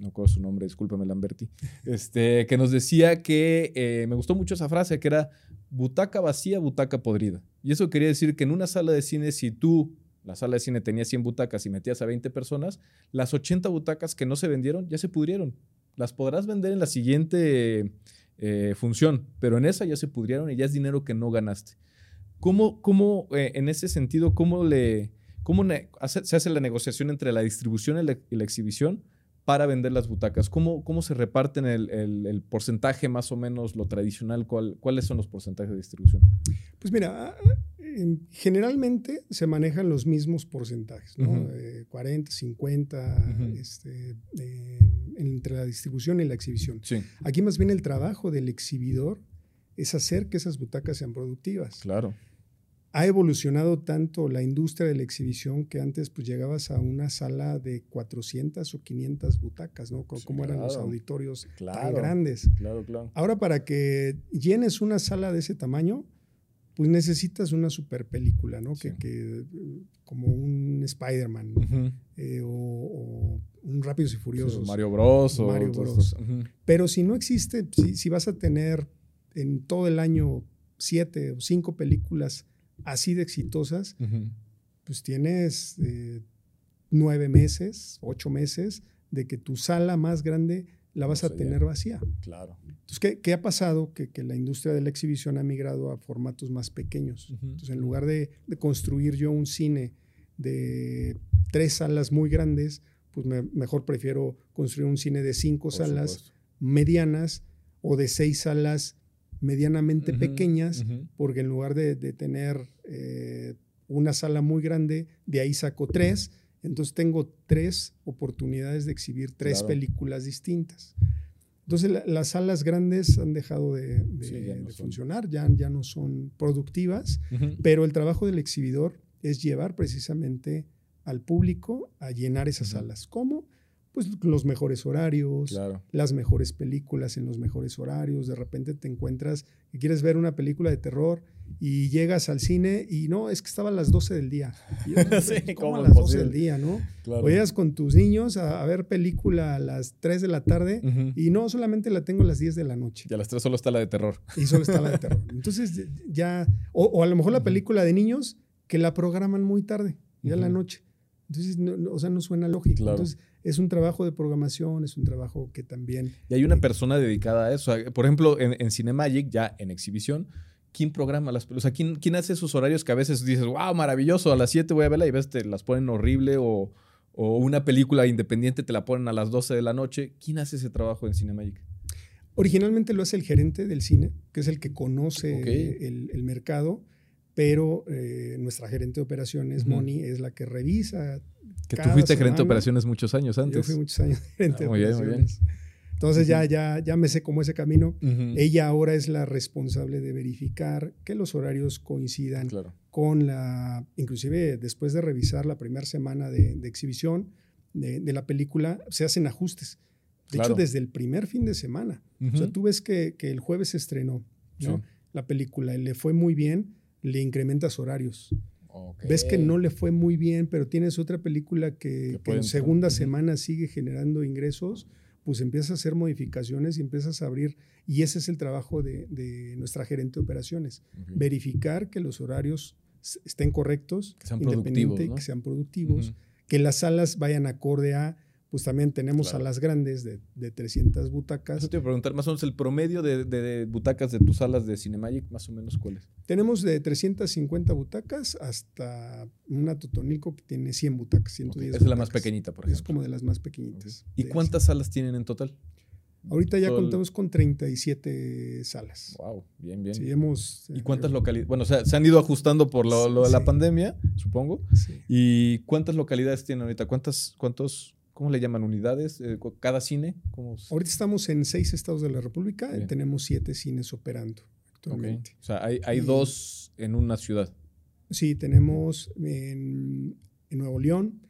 no recuerdo su nombre, discúlpame Lamberti, este, que nos decía que eh, me gustó mucho esa frase, que era butaca vacía, butaca podrida. Y eso quería decir que en una sala de cine, si tú, la sala de cine tenía 100 butacas y metías a 20 personas, las 80 butacas que no se vendieron ya se pudrieron. Las podrás vender en la siguiente eh, función, pero en esa ya se pudrieron y ya es dinero que no ganaste. ¿Cómo, cómo eh, en ese sentido, cómo, le, cómo se hace la negociación entre la distribución y la, exhibición para vender las butacas? ¿Cómo, cómo se reparten el, el, porcentaje más o menos, lo tradicional? ¿Cuáles son los porcentajes de distribución? Pues mira, generalmente se manejan los mismos porcentajes, ¿no? 40, 50, este, entre la distribución y la exhibición. Aquí más bien el trabajo del exhibidor es hacer que esas butacas sean productivas. Claro. Ha evolucionado tanto la industria de la exhibición que antes pues llegabas a una sala de 400 o 500 butacas, ¿no? Como, eran los auditorios tan grandes. Claro, claro. Ahora para que llenes una sala de ese tamaño, pues necesitas una super película, ¿no? Que, como un Spider-Man eh, o, un Rápidos y Furiosos. Mario Bros. Mario Bros. Pero si no existe, si, si vas a tener en todo el año siete o cinco películas así de exitosas, pues tienes eh, nueve meses, ocho meses de que tu sala más grande la vas a tener vacía. Claro. Entonces, ¿qué, ¿qué, ha pasado? Que, que, la industria de la exhibición ha migrado a formatos más pequeños. Entonces, en lugar de, de, construir yo un cine de tres salas muy grandes, pues mejor prefiero construir un cine de cinco salas medianas o de seis salas medianamente pequeñas, porque en lugar de, tener eh, una sala muy grande, de ahí saco tres, entonces tengo tres oportunidades de exhibir tres películas distintas. Entonces las salas grandes han dejado de, funcionar, ya, ya, no son productivas, pero el trabajo del exhibidor es llevar precisamente al público a llenar esas salas. ¿Cómo? Pues los mejores horarios, Claro. las mejores películas en los mejores horarios. De repente te encuentras que quieres ver una película de terror y llegas al cine y no, es que estaba a las 12 del día. Y yo, Sí, ¿cómo ¿cómo a las 12 del posible? día, no? Claro. O llegas con tus niños a, a ver película a las 3 de la tarde y no, solamente la tengo a las 10 de la noche. Y a las tres solo está la de terror. Y solo está la de terror. Entonces ya, o, o a lo mejor la película de niños que la programan muy tarde, ya en la noche. Entonces, no- no, o sea, no suena lógico. Claro. Entonces, es un trabajo de programación, es un trabajo que también... Y hay una persona dedicada a eso. Por ejemplo, en, en Cinemagic, ya en exhibición, ¿quién programa las películas? O sea, ¿quién, quién hace esos horarios que a veces dices, wow, maravilloso, a las 7 voy a verla y ves te las ponen horrible o, o una película independiente te la ponen a las 12 de la noche? ¿Quién hace ese trabajo en Cinemagic? Originalmente lo hace el gerente del cine, que es el que conoce el mercado, pero eh, nuestra gerente de operaciones, Ujú. Moni, es la que revisa. Que tú fuiste gerente de semana- operaciones muchos años Yo antes. fui muchos años gerente Ah, muy de bien, muy bien. operaciones. Entonces ya, ya, ya me sé cómo ese camino. Ujú. Ella ahora es la responsable de verificar que los horarios coincidan Claro. con la, inclusive después de revisar la primera semana de, de exhibición de, de la película, se hacen ajustes. De Claro. hecho, desde el primer fin de semana. O sea, tú ves que, que el jueves se estrenó ¿no? Sí. la película y le fue muy bien, le incrementas horarios. Ves que no le fue muy bien, pero tienes otra película que, en segunda semana sigue generando ingresos, pues empiezas a hacer modificaciones y empiezas a abrir. Y ese es el trabajo de, de nuestra gerente de operaciones, verificar que los horarios estén correctos, Que sean productivos, ¿no? que sean productivos, que las salas vayan acorde a, pues también tenemos Claro. salas grandes de, de 300 Eso butacas. te iba a preguntar, más o menos el promedio de, de- de butacas de tus salas de Cinemagic, más o menos cuál es. Tenemos de 350 butacas hasta una Totonilco que tiene 100 butacas, Ok, 110 Esa es la más pequeñita, por Es ejemplo. como de las más pequeñitas. ¿Y cuántas salas tienen en total? Ahorita ya todo contamos con 37 salas. Wow, bien, bien. Sí, hemos... ¿Y eh, cuántas localidades? Bueno, o sea, se han ido ajustando por lo, lo de la pandemia, supongo. sí. ¿Y cuántas localidades tienen ahorita? ¿Cuántas, cuántos, cómo le llaman unidades? Eh, ¿Cada cine? ¿Cómo s- Ahorita estamos en seis estados de la República y Bien. tenemos siete cines operando actualmente. O sea, hay, hay Y- dos en una ciudad. Sí, tenemos en, en Nuevo León,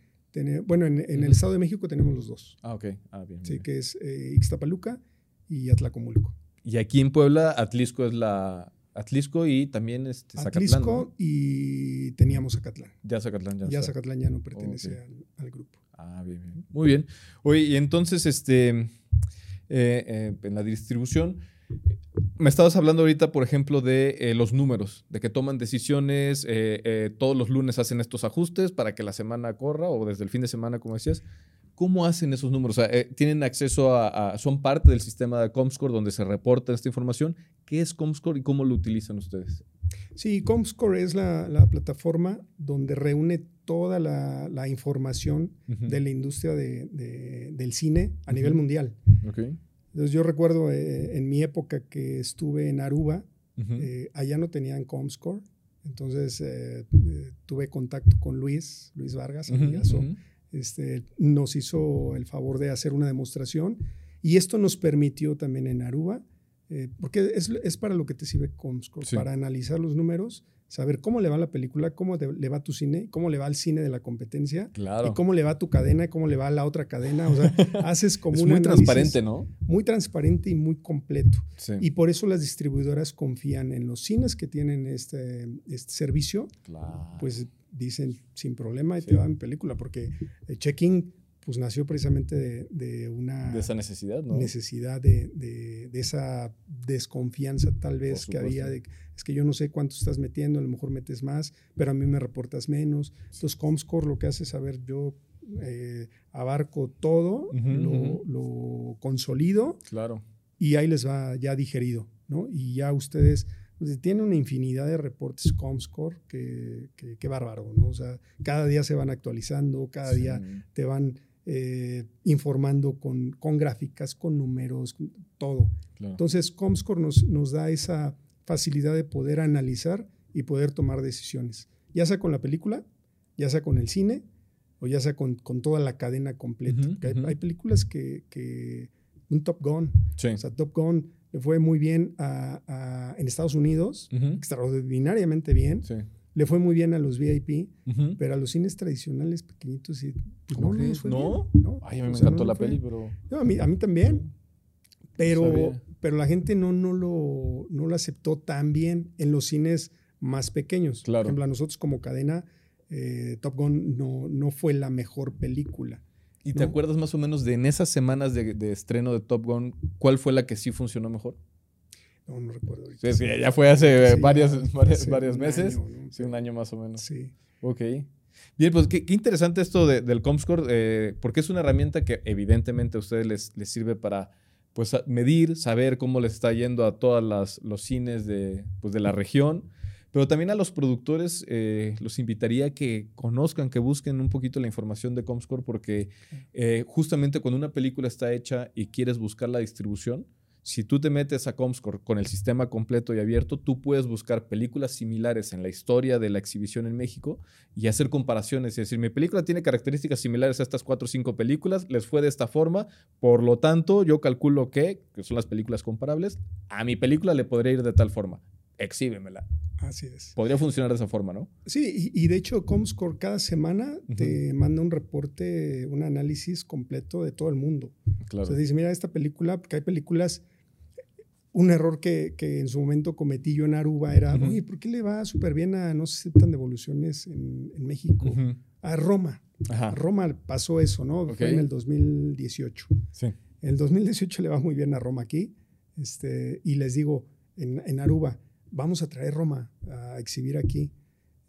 bueno, en, en el. Estado de México tenemos los dos, Ah, ok. Ah, bien. sí, bien. que es eh, Ixtapaluca y Atlacomulco. Y aquí en Puebla, Atlisco es la... Atlisco y también este, Zacatlán, Atlisco ¿no? y teníamos Zacatlán. Ya Zacatlán ya, Ya. Zacatlán ya no pertenece al grupo. Ah, bien, bien. Muy bien. Oye, y entonces, este, eh, eh, en la distribución, me estabas hablando ahorita, por ejemplo, de eh, los números, de que toman decisiones, todos los lunes hacen estos ajustes para que la semana corra o desde el fin de semana, como decías. ¿Cómo hacen esos números? O sea, ¿Tienen acceso a- son parte del sistema de Comscore donde se reporta esta información? ¿Qué es Comscore y cómo lo utilizan ustedes? Sí, Comscore es la, la plataforma donde reúne toda la, la información Ujú. de la industria de- de- del cine a nivel Ujú. mundial. Ok. Entonces yo recuerdo eh, en mi época que estuve en Aruba, Ujú. eh, allá no tenían Comscore, entonces eh, eh, tuve contacto con Luis, Luis Vargas, amigazo. este, nos hizo el favor de hacer una demostración y esto nos permitió también en Aruba, eh, porque es, es para lo que te sirve Comscore, Sí. para analizar los números, saber cómo le va la película, cómo te- le va tu cine, cómo le va al cine de la competencia. Claro. Y cómo le va tu cadena, y cómo le va a la otra cadena. O sea, haces como es un muy análisis transparente, ¿no? Muy transparente y muy completo. Sí. Y por eso las distribuidoras confían en los cines que tienen este, este servicio, claro. pues dicen sin problema y Sí. te dan película, porque el check-in pues nació precisamente de, de una de esa necesidad, ¿no? necesidad de, de- de esa desconfianza tal vez que había de es que yo no sé cuánto estás metiendo, a lo mejor metes más, pero a mí me reportas menos. Entonces Comscore lo que hace es saber yo eh, abarco todo, lo, lo consolido Claro. y ahí les va ya digerido, ¿no? Y ya ustedes pues, tienen una infinidad de reportes Comscore que, que, que bárbaro, ¿no? O sea, cada día se van actualizando, cada Sí. día te van eh, informando con, con gráficas, con números, todo. Claro. Entonces, Comscore nos, nos da esa facilidad de poder analizar y poder tomar decisiones, ya sea con la película, ya sea con el cine o ya sea con, con toda la cadena completa. Hay, películas que, que un Top Gun, sí. o sea, Top Gun le fue muy bien a- a- en Estados Unidos, extraordinariamente bien, Sí. Le fue muy bien a los VIP, pero a los cines tradicionales pequeñitos sí, pues ¿Cómo no, no crees? ¿No? Ay, a mí o me sea, encantó no la peli, pero. No, a mí, a mí también. Pero, pero la gente no, no, lo, no lo aceptó tan bien en los cines más pequeños. Claro. Por ejemplo, a nosotros como cadena, eh, Top Gun no, no fue la mejor película. ¿Y te acuerdas más o menos de en esas semanas de, de estreno de Top Gun, cuál fue la que sí funcionó mejor? No, no recuerdo. ahorita. Sí, sí, ya fue hace Sí, varias, varias, hace varios un meses. año, ¿no? Sí, un año más o menos. Sí. Ok. Bien, pues qué, qué interesante esto de- del Comscore, eh, porque es una herramienta que evidentemente a ustedes les, les sirve para pues, medir, saber cómo les está yendo a todos los cines de, pues, de la región, pero también a los productores eh, los invitaría a que conozcan, que busquen un poquito la información de Comscore, porque eh, justamente cuando una película está hecha y quieres buscar la distribución, si tú te metes a Comscore con el sistema completo y abierto, tú puedes buscar películas similares en la historia de la exhibición en México y hacer comparaciones. Es decir, mi película tiene características similares a estas cuatro o cinco películas, les fue de esta forma, por lo tanto, yo calculo que, que son las películas comparables, a mi película le podría ir de tal forma. Exhíbemela. Así es. Podría funcionar de esa forma, ¿no? Sí, y, y de hecho Comscore cada semana te manda un reporte, un análisis completo de todo el mundo. Claro. O sea, dice, mira esta película, porque hay películas, un error que, que en su momento cometí yo en Aruba era, Ujú. oye, ¿por qué le va súper bien a no se aceptan devoluciones en, en México? A Roma. Ajá. A Roma pasó eso, ¿no? Fue en el 2018. Sí. En el 2018 le va muy bien a Roma aquí. Este, y les digo, en, en Aruba, vamos a traer Roma a exhibir aquí.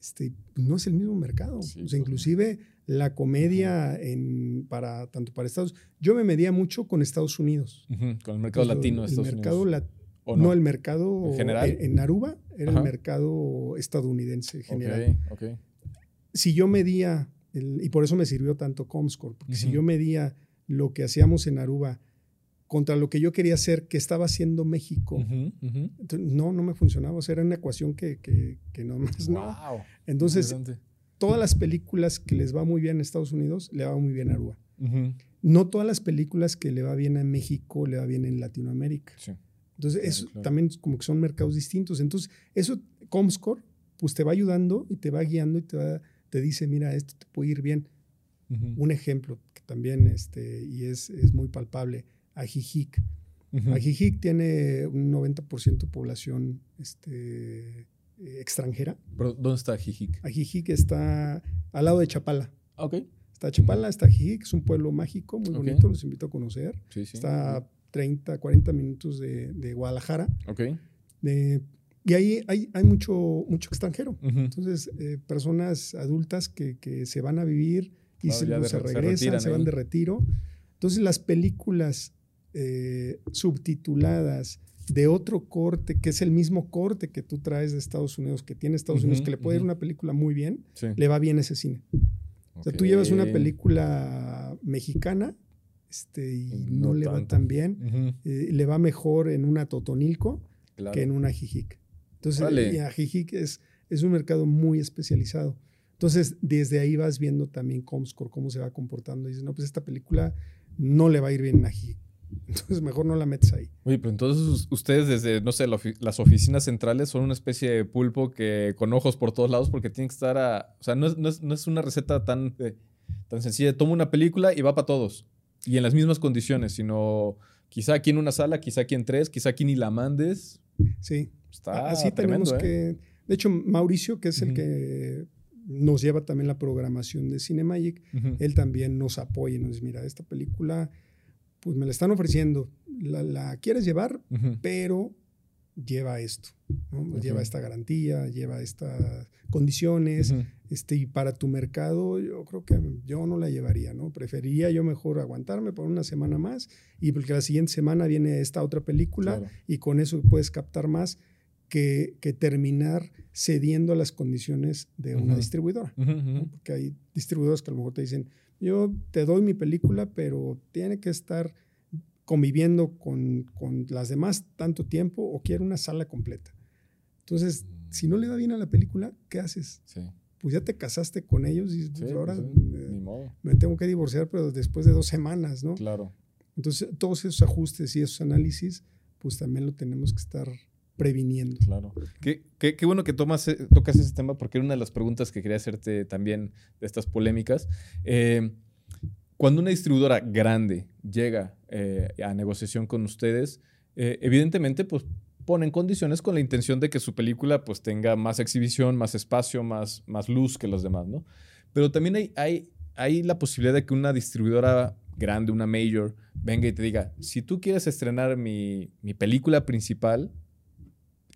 Este, no es el mismo mercado. Sí, o sea, no. inclusive la comedia en, para, tanto para Estados Yo me medía mucho con Estados Unidos. Con el mercado Entonces, latino el Estados mercado Unidos. Lat- ¿O no? el mercado ¿En general? En, Aruba era Ajá. el mercado estadounidense general. Si yo medía, el- y por eso me sirvió tanto Comscore, porque si yo medía lo que hacíamos en Aruba contra lo que yo quería hacer, que estaba haciendo México, entonces, no, no me funcionaba. O sea, era una ecuación que, que, que no más no. Wow. Entonces, Interesante. todas las películas que les va muy bien en Estados Unidos, le va muy bien a Aruba. No todas las películas que le va bien a México, le va bien en Latinoamérica. Sí. Entonces, Claro, eso claro. también es como que son mercados distintos. Entonces, eso, Comscore, pues te va ayudando y te va guiando y te, va- te dice, mira, esto te puede ir bien. Ujú. Un ejemplo que también, este, y es, es muy palpable, Ajijic. Ujú. Ajijic tiene un 90% de población este, eh, extranjera. Pero, ¿Dónde está Jijic? Ajijic está al lado de Chapala. Ok. Está Chapala, está Ajijic, es un pueblo mágico, muy Ok. bonito, los invito a conocer. Sí, sí. Está 30, 40 minutos de, de Guadalajara. Ok. De- y ahí hay, hay mucho, mucho extranjero. Entonces, eh, personas adultas que, que se van a vivir y Claro, se, de se re- se regresan, se, van ahí. de retiro. Entonces, las películas eh, subtituladas de otro corte, que es el mismo corte que tú traes de Estados Unidos, que tiene Estados Unidos, que le puede ir una película muy bien, Sí. le va bien ese cine. O sea, tú llevas una película mexicana este, y No no, le va tan bien. Eh, le va mejor en una Totonilco Claro. que en una Jijic. Entonces, Órale. y Ajijic es, es un mercado muy especializado. Entonces, desde ahí vas viendo también Comscore, cómo se va comportando. Y dices, no, pues esta película no le va a ir bien a Ajijic. Entonces, mejor no la metes ahí. Oye, pero entonces us- ustedes desde, no sé, la las oficinas centrales son una especie de pulpo que con ojos por todos lados porque tienen que estar a... O sea, no es, no es, no es una receta tan, eh, tan sencilla. Toma una película y va para todos. Y en las mismas condiciones, sino quizá aquí en una sala, quizá aquí en tres, quizá aquí ni la mandes. Sí. Está Así tremendo, tenemos ¿eh? que. De hecho, Mauricio, que es el que nos lleva también la programación de Cinemagic, Ujú. él también nos apoya y nos dice: Mira, esta película, pues me la están ofreciendo. La, la quieres llevar, pero lleva esto. ¿no? Lleva esta garantía, lleva estas condiciones. Este, y para tu mercado, yo creo que yo no la llevaría, ¿no? Preferiría yo mejor aguantarme por una semana más y porque la siguiente semana viene esta otra película Claro. y con eso puedes captar más que, que terminar cediendo a las condiciones de una Ujú. distribuidora. Ujú, ¿no? ujú. Porque hay distribuidores que a lo mejor te dicen, yo te doy mi película, pero tiene que estar conviviendo con, con las demás tanto tiempo o quiere una sala completa. Entonces, si no le va bien a la película, ¿qué haces? Sí. Pues ya te casaste con ellos y pues Sí, ahora pues sí, eh, modo. me tengo que divorciar, pero después de dos semanas, ¿no? Claro. Entonces, todos esos ajustes y esos análisis, pues también lo tenemos que estar previniendo. Claro. Qué, qué, qué bueno que tomas, eh, tocas ese tema porque era una de las preguntas que quería hacerte también de estas polémicas. Eh, cuando una distribuidora grande llega eh, a negociación con ustedes, eh, evidentemente, pues ponen condiciones con la intención de que su película pues tenga más exhibición, más espacio, más, más luz que los demás, ¿no? Pero también hay, hay, hay la posibilidad de que una distribuidora grande, una major, venga y te diga, si tú quieres estrenar mi, mi película principal,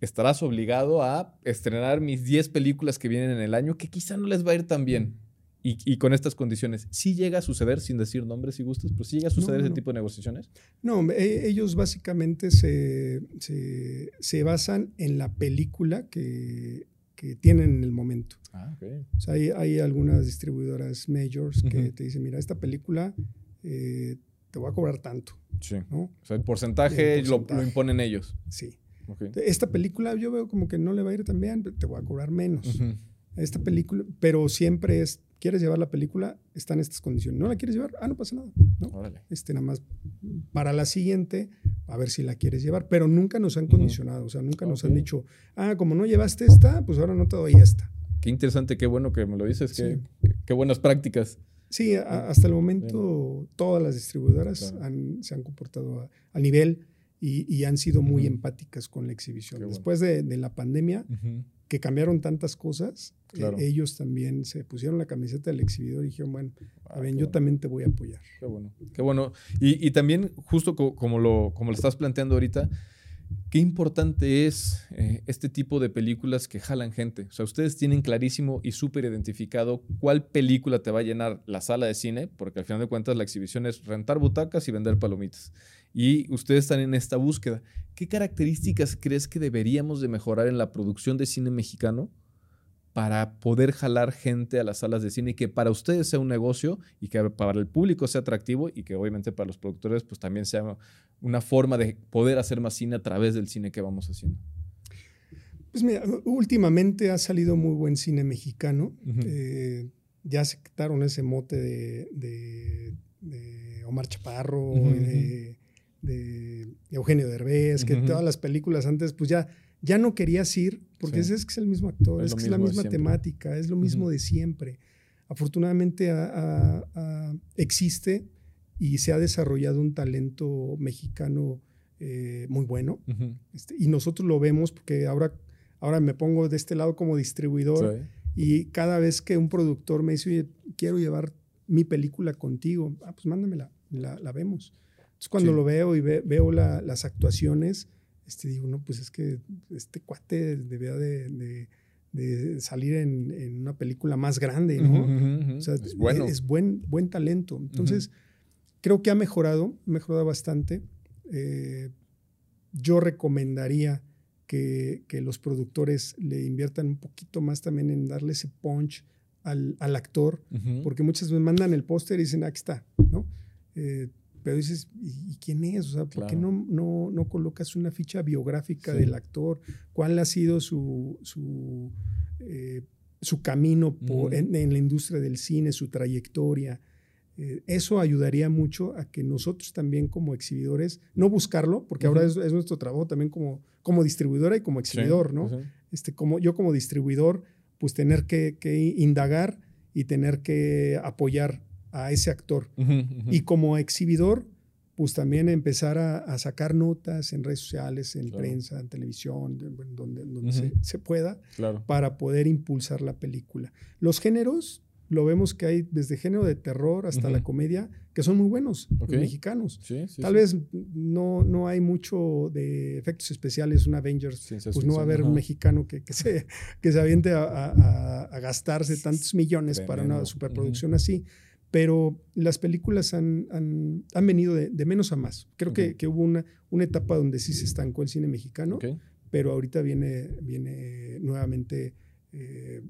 estarás obligado a estrenar mis 10 películas que vienen en el año, que quizá no les va a ir tan bien. Y, y, con estas condiciones, ¿sí llega a suceder, sin decir nombres y gustos, pero sí llega a suceder No, ese no. tipo de negociaciones? No, e- ellos básicamente se, se- se basan en la película que, que tienen en el momento. Ah, ok. O sea, hay, hay algunas distribuidoras majors que te dicen, mira, esta película eh, te voy a cobrar tanto, Sí. ¿no? O sea, el porcentaje, El lo- porcentaje. Lo, imponen ellos. Sí. Esta película yo veo como que no le va a ir tan bien, te voy a cobrar menos. Esta película, pero siempre es, ¿quieres llevar la película? Está en estas condiciones. ¿No la quieres llevar? Ah, no pasa nada. ¿no? Órale. Este, nada más para la siguiente, a ver si la quieres llevar. Pero nunca nos han condicionado, o sea, nunca nos han dicho, ah, como no llevaste esta, pues ahora no te doy esta. Qué interesante, qué bueno que me lo dices, Sí. qué, qué- buenas prácticas. Sí, a- hasta el momento todas las distribuidoras Claro. han- se han comportado a, a nivel y, y han sido muy Ujú. empáticas con la exhibición. Bueno. Después de, de la pandemia, Ujú. Que cambiaron tantas cosas, eh, Claro. ellos también se pusieron la camiseta del exhibidor y dijeron, bueno, a Ah, ver, yo bueno. también te voy a apoyar. Qué bueno, qué bueno. Y, y también, justo co- como, lo, como lo estás planteando ahorita, qué importante es eh, este tipo de películas que jalan gente. O sea, ustedes tienen clarísimo y súper identificado cuál película te va a llenar la sala de cine, porque al final de cuentas la exhibición es rentar butacas y vender palomitas. Y ustedes están en esta búsqueda. ¿Qué características crees que deberíamos de mejorar en la producción de cine mexicano para poder jalar gente a las salas de cine y que para ustedes sea un negocio y que para el público sea atractivo y que obviamente para los productores pues también sea una forma de poder hacer más cine a través del cine que vamos haciendo. Pues mira, últimamente ha salido muy buen cine mexicano. Eh, ya se quitaron ese mote de, de- de Omar Chaparro, y de, de Eugenio Derbez, que Ujú. todas las películas antes, pues ya, ya no querías ir, porque Sí. es, es que es el mismo actor, Es que es la misma temática, es lo mismo de siempre. Afortunadamente a- a- a- existe y se ha desarrollado un talento mexicano eh, muy bueno. Este, y nosotros lo vemos porque ahora, ahora me pongo de este lado como distribuidor Sí. y cada vez que un productor me dice, oye, quiero llevar mi película contigo, ah, pues mándamela, la, la vemos. Entonces cuando Sí. lo veo y ve- veo la- las actuaciones, este, digo, no, pues es que este cuate debía de, de- de salir en, en una película más grande, ¿no? O sea, es bueno. es buen, buen talento. Entonces, creo que ha mejorado, ha mejorado bastante. Eh, yo recomendaría que, que los productores le inviertan un poquito más también en darle ese punch al, al actor, porque muchas veces mandan el póster y dicen, aquí está, ¿no? Eh, pero dices, ¿y, quién es? O sea, ¿por qué no, no, no colocas una ficha biográfica Sí. del actor? ¿Cuál ha sido su, su, eh, su camino por- Ujú. en, en la industria del cine, su trayectoria? Eh, eso ayudaría mucho a que nosotros también como exhibidores, no buscarlo, porque ahora es, nuestro trabajo también como, como distribuidora y como Sí, exhibidor, ¿no? este, como, yo como distribuidor, pues tener que, que indagar y tener que apoyar a ese actor. Y como exhibidor, pues también empezar a, a sacar notas en redes sociales, en Claro. prensa, en televisión, donde, donde se, se pueda, Claro. para poder impulsar la película. Los géneros, lo vemos que hay desde género de terror hasta la comedia, que son muy buenos, Ok. los mexicanos. Sí, sí, Tal sí. vez no, no hay mucho de efectos especiales, un Avengers pues no va a haber un mexicano que, que se, que se aviente a, a- a gastarse tantos millones para una superproducción así. Pero las películas han, han, han venido de, de menos a más. Creo que, que hubo una, una etapa donde sí se estancó el cine mexicano, pero ahorita viene, viene nuevamente eh,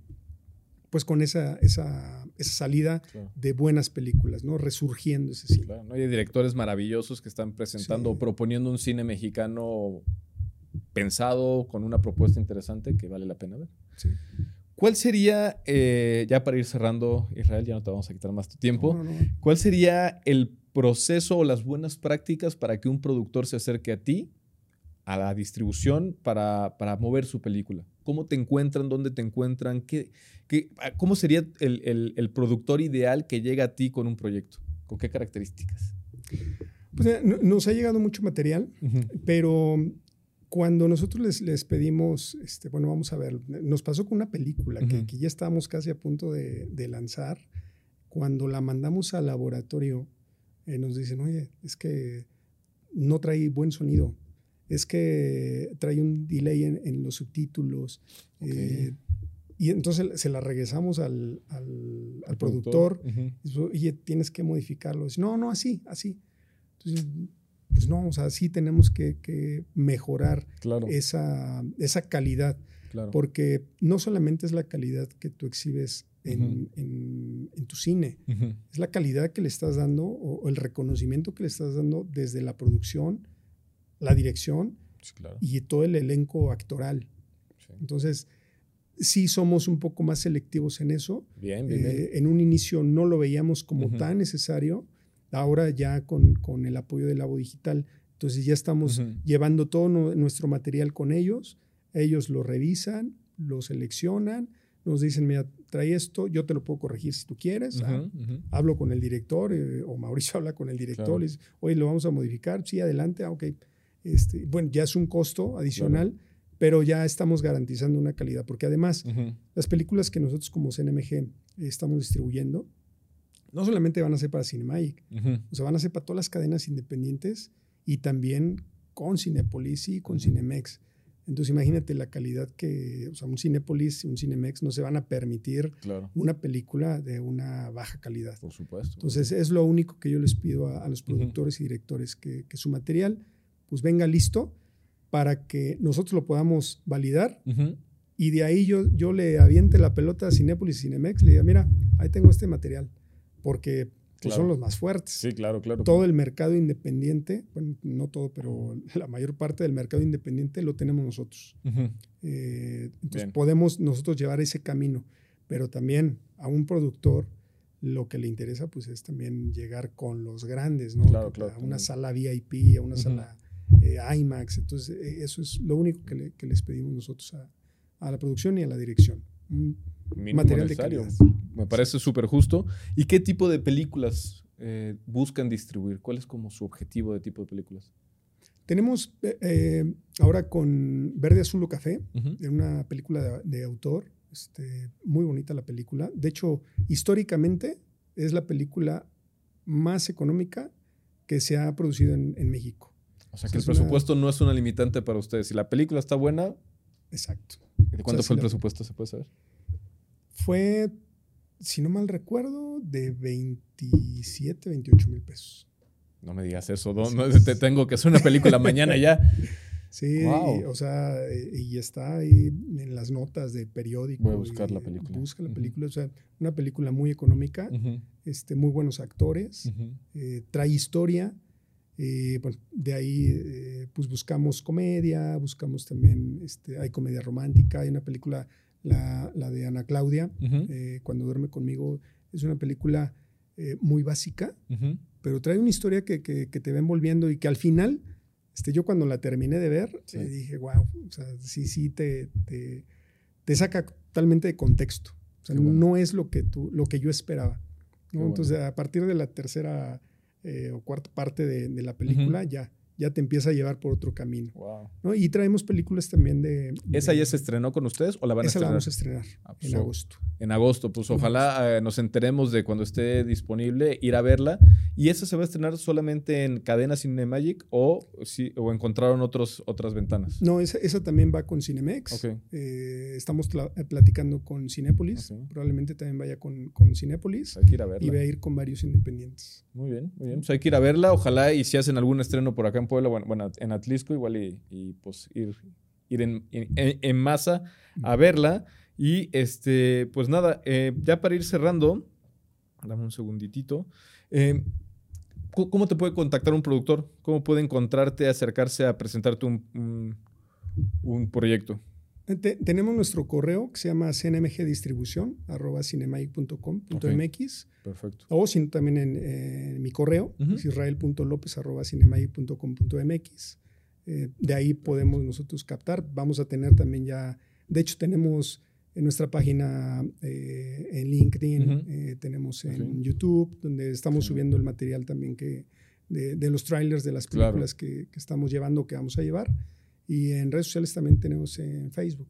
pues con esa, esa, esa salida Claro. de buenas películas, ¿no? Resurgiendo ese cine. Claro, ¿no? Y hay directores maravillosos que están presentando Sí. o proponiendo un cine mexicano pensado con una propuesta interesante que vale la pena ver. Sí. ¿Cuál sería, eh, ya para ir cerrando, Israel, ya no te vamos a quitar más tu tiempo, No, no, no. cuál sería el proceso o las buenas prácticas para que un productor se acerque a ti a la distribución para, para, mover su película? ¿Cómo te encuentran? ¿Dónde te encuentran? ¿Qué, qué, ¿Cómo sería el, el, el, productor ideal que llega a ti con un proyecto? ¿Con qué características? Pues, nos ha llegado mucho material, uh -huh. pero cuando nosotros les, les, pedimos, este, bueno, vamos a ver, nos pasó con una película uh -huh. que, que, ya estábamos casi a punto de, de, lanzar. Cuando la mandamos al laboratorio, eh, nos dicen, oye, es que no trae buen sonido, es que trae un delay en, en los subtítulos. Okay. Eh, y entonces se la regresamos al, al, al productor, productor. Uh -huh. y oye, tienes que modificarlo. Dice, no, no, así, así. Entonces, pues no, o sea, sí tenemos que, que mejorar claro. esa, esa, calidad. Claro. Porque no solamente es la calidad que tú exhibes en, uh -huh. en, en tu cine, uh -huh. es la calidad que le estás dando o, o, el reconocimiento que le estás dando desde la producción, la dirección sí, claro. y todo el elenco actoral. Sí. Entonces, sí somos un poco más selectivos en eso. Bien, bien, bien. Eh, en un inicio no lo veíamos como uh -huh. tan necesario ahora ya con, con el apoyo del Labo Digital, entonces ya estamos uh -huh. llevando todo no, nuestro material con ellos, ellos lo revisan, lo seleccionan, nos dicen, mira, trae esto, yo te lo puedo corregir si tú quieres. Uh -huh, uh -huh. Hablo con el director, eh, o Mauricio habla con el director, claro. dice, oye, lo vamos a modificar, sí, adelante, ah, ok. Este, bueno, ya es un costo adicional, claro. pero ya estamos garantizando una calidad, porque además, las películas que nosotros como CNMG estamos distribuyendo, no solamente van a ser para Cinemagic, uh -huh. o sea, van a ser para todas las cadenas independientes y también con Cinepolis y con uh -huh. Cinemex. Entonces imagínate la calidad que, o sea, un Cinepolis y un Cinemex no se van a permitir claro. una película de una baja calidad. Por supuesto. Entonces es lo único que yo les pido a, a los productores uh -huh. y directores, que, que, su material pues venga listo para que nosotros lo podamos validar y de ahí yo, yo le aviente la pelota a Cinepolis y Cinemex, le diga, mira, ahí tengo este material porque pues, claro. son los más fuertes. Sí, claro, claro. Todo el mercado independiente, bueno, no todo, pero la mayor parte del mercado independiente lo tenemos nosotros. Uh -huh. eh, entonces Bien. podemos nosotros llevar ese camino, pero también a un productor lo que le interesa pues es también llegar con los grandes, ¿no? Claro, claro, a una sala VIP, a una uh -huh. sala eh, IMAX. Entonces, eh, eso es lo único que, le, que les pedimos nosotros a, a, la producción y a la dirección. Un material necesario. de. Me parece súper justo. ¿Y qué tipo de películas eh, buscan distribuir? ¿Cuál es como su objetivo de tipo de películas? Tenemos eh, ahora con Verde, Azul o Café, uh -huh. una película de, de autor, este, muy bonita la película. De hecho, históricamente es la película más económica que se ha producido en, en México. O sea que el presupuesto una... no es una limitante para ustedes. Si la película está buena. Exacto. ¿De cuánto o sea, fue si el presupuesto? ¿Se puede saber? Fue si no mal recuerdo, de 27, 28 mil pesos. No me digas eso, no, te tengo que hacer una película mañana ya. Sí, wow. o sea, y está ahí en las notas de periódico. Voy a buscar la película. Busca la película, uh -huh. o sea, una película muy económica, uh -huh. este, muy buenos actores, uh -huh. eh, trae historia. Eh, bueno, de ahí eh, pues buscamos comedia, buscamos también, este, hay comedia romántica, hay una película la, la de Ana Claudia, uh -huh. eh, Cuando duerme conmigo, es una película eh, muy básica, uh -huh. pero trae una historia que, que, que, te va envolviendo y que al final, este, yo cuando la terminé de ver, sí. eh, dije, wow, o sea, sí, sí, te, te, te saca totalmente de contexto. O sea, bueno. no es lo que, tú, lo que yo esperaba. ¿no? Entonces, a partir de la tercera o cuarta parte de, de la película, uh -huh. ya ya te empieza a llevar por otro camino. Wow. ¿no? Y traemos películas también de, de, ¿Esa ya se estrenó con ustedes o la van a esa estrenar? la vamos a estrenar ah, pues, en agosto. En agosto, pues ojalá eh, nos enteremos de cuando esté disponible, ir a verla. ¿Y esa se va a estrenar solamente en cadena Cinemagic o, si, o encontraron otros, otras ventanas? No, esa, esa también va con Cinemex. Okay. Eh, estamos platicando con Cinépolis. Okay. Probablemente también vaya con, con Cinépolis. Hay que ir a verla. Y va a ir con varios independientes. Muy bien, muy bien. Pues hay que ir a verla. Ojalá y si hacen algún estreno por acá en Puebla, bueno, bueno en Atlisco igual y, y pues ir, ir en, en, en, masa a verla. Y este, pues nada, eh, ya para ir cerrando, dame un segunditito. Eh, ¿Cómo te puede contactar un productor? ¿Cómo puede encontrarte, acercarse a presentarte un, un, un proyecto? Te, tenemos nuestro correo que se llama cnmgdistribución arroba cinemaic.com.mx. Okay. Perfecto. O si, también en, mi correo, uh -huh. eh, de ahí podemos nosotros captar. Vamos a tener también ya, de hecho tenemos en nuestra página eh, en LinkedIn, eh, tenemos en YouTube, donde estamos subiendo el material también que de, los trailers de las películas que, que, estamos llevando, que vamos a llevar. Y en redes sociales también tenemos en Facebook.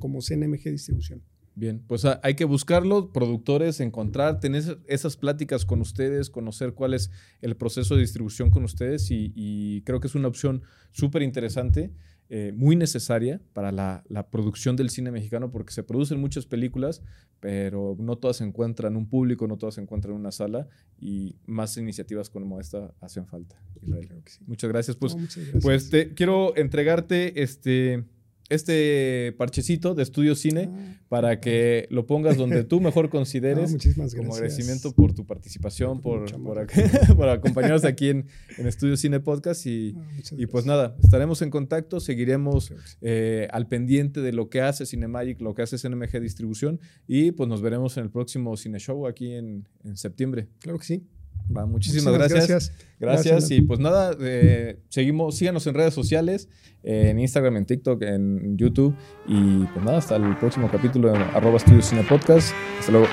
Como CNMG Distribución. Bien, pues ah, hay que buscarlo, productores, encontrar, tener esas pláticas con ustedes, conocer cuál es el proceso de distribución con ustedes y, creo que es una opción súper interesante, eh, muy necesaria para la, producción del cine mexicano porque se producen muchas películas, pero no todas se encuentran un público, no todas se encuentran en una sala y más iniciativas como esta hacen falta. Muchas gracias. Pues, pues te, quiero entregarte este este parchecito de Estudio Cine ah, para que lo pongas donde tú mejor consideres. Como agradecimiento por tu participación, por, por, acompañarnos aquí en, en, Estudio Cine Podcast. Y, ah, y, pues nada, estaremos en contacto, seguiremos eh, al pendiente de lo que hace Cinemagic, lo que hace CNMG Distribución. Y pues nos veremos en el próximo Cine Show aquí en, en septiembre. Claro que sí muchísimas, gracias. gracias. Y pues nada, eh, seguimos, síganos en redes sociales, en Instagram, en TikTok, en YouTube. Y pues nada, hasta el próximo capítulo de arroba Estudio Cine Podcast. Hasta luego.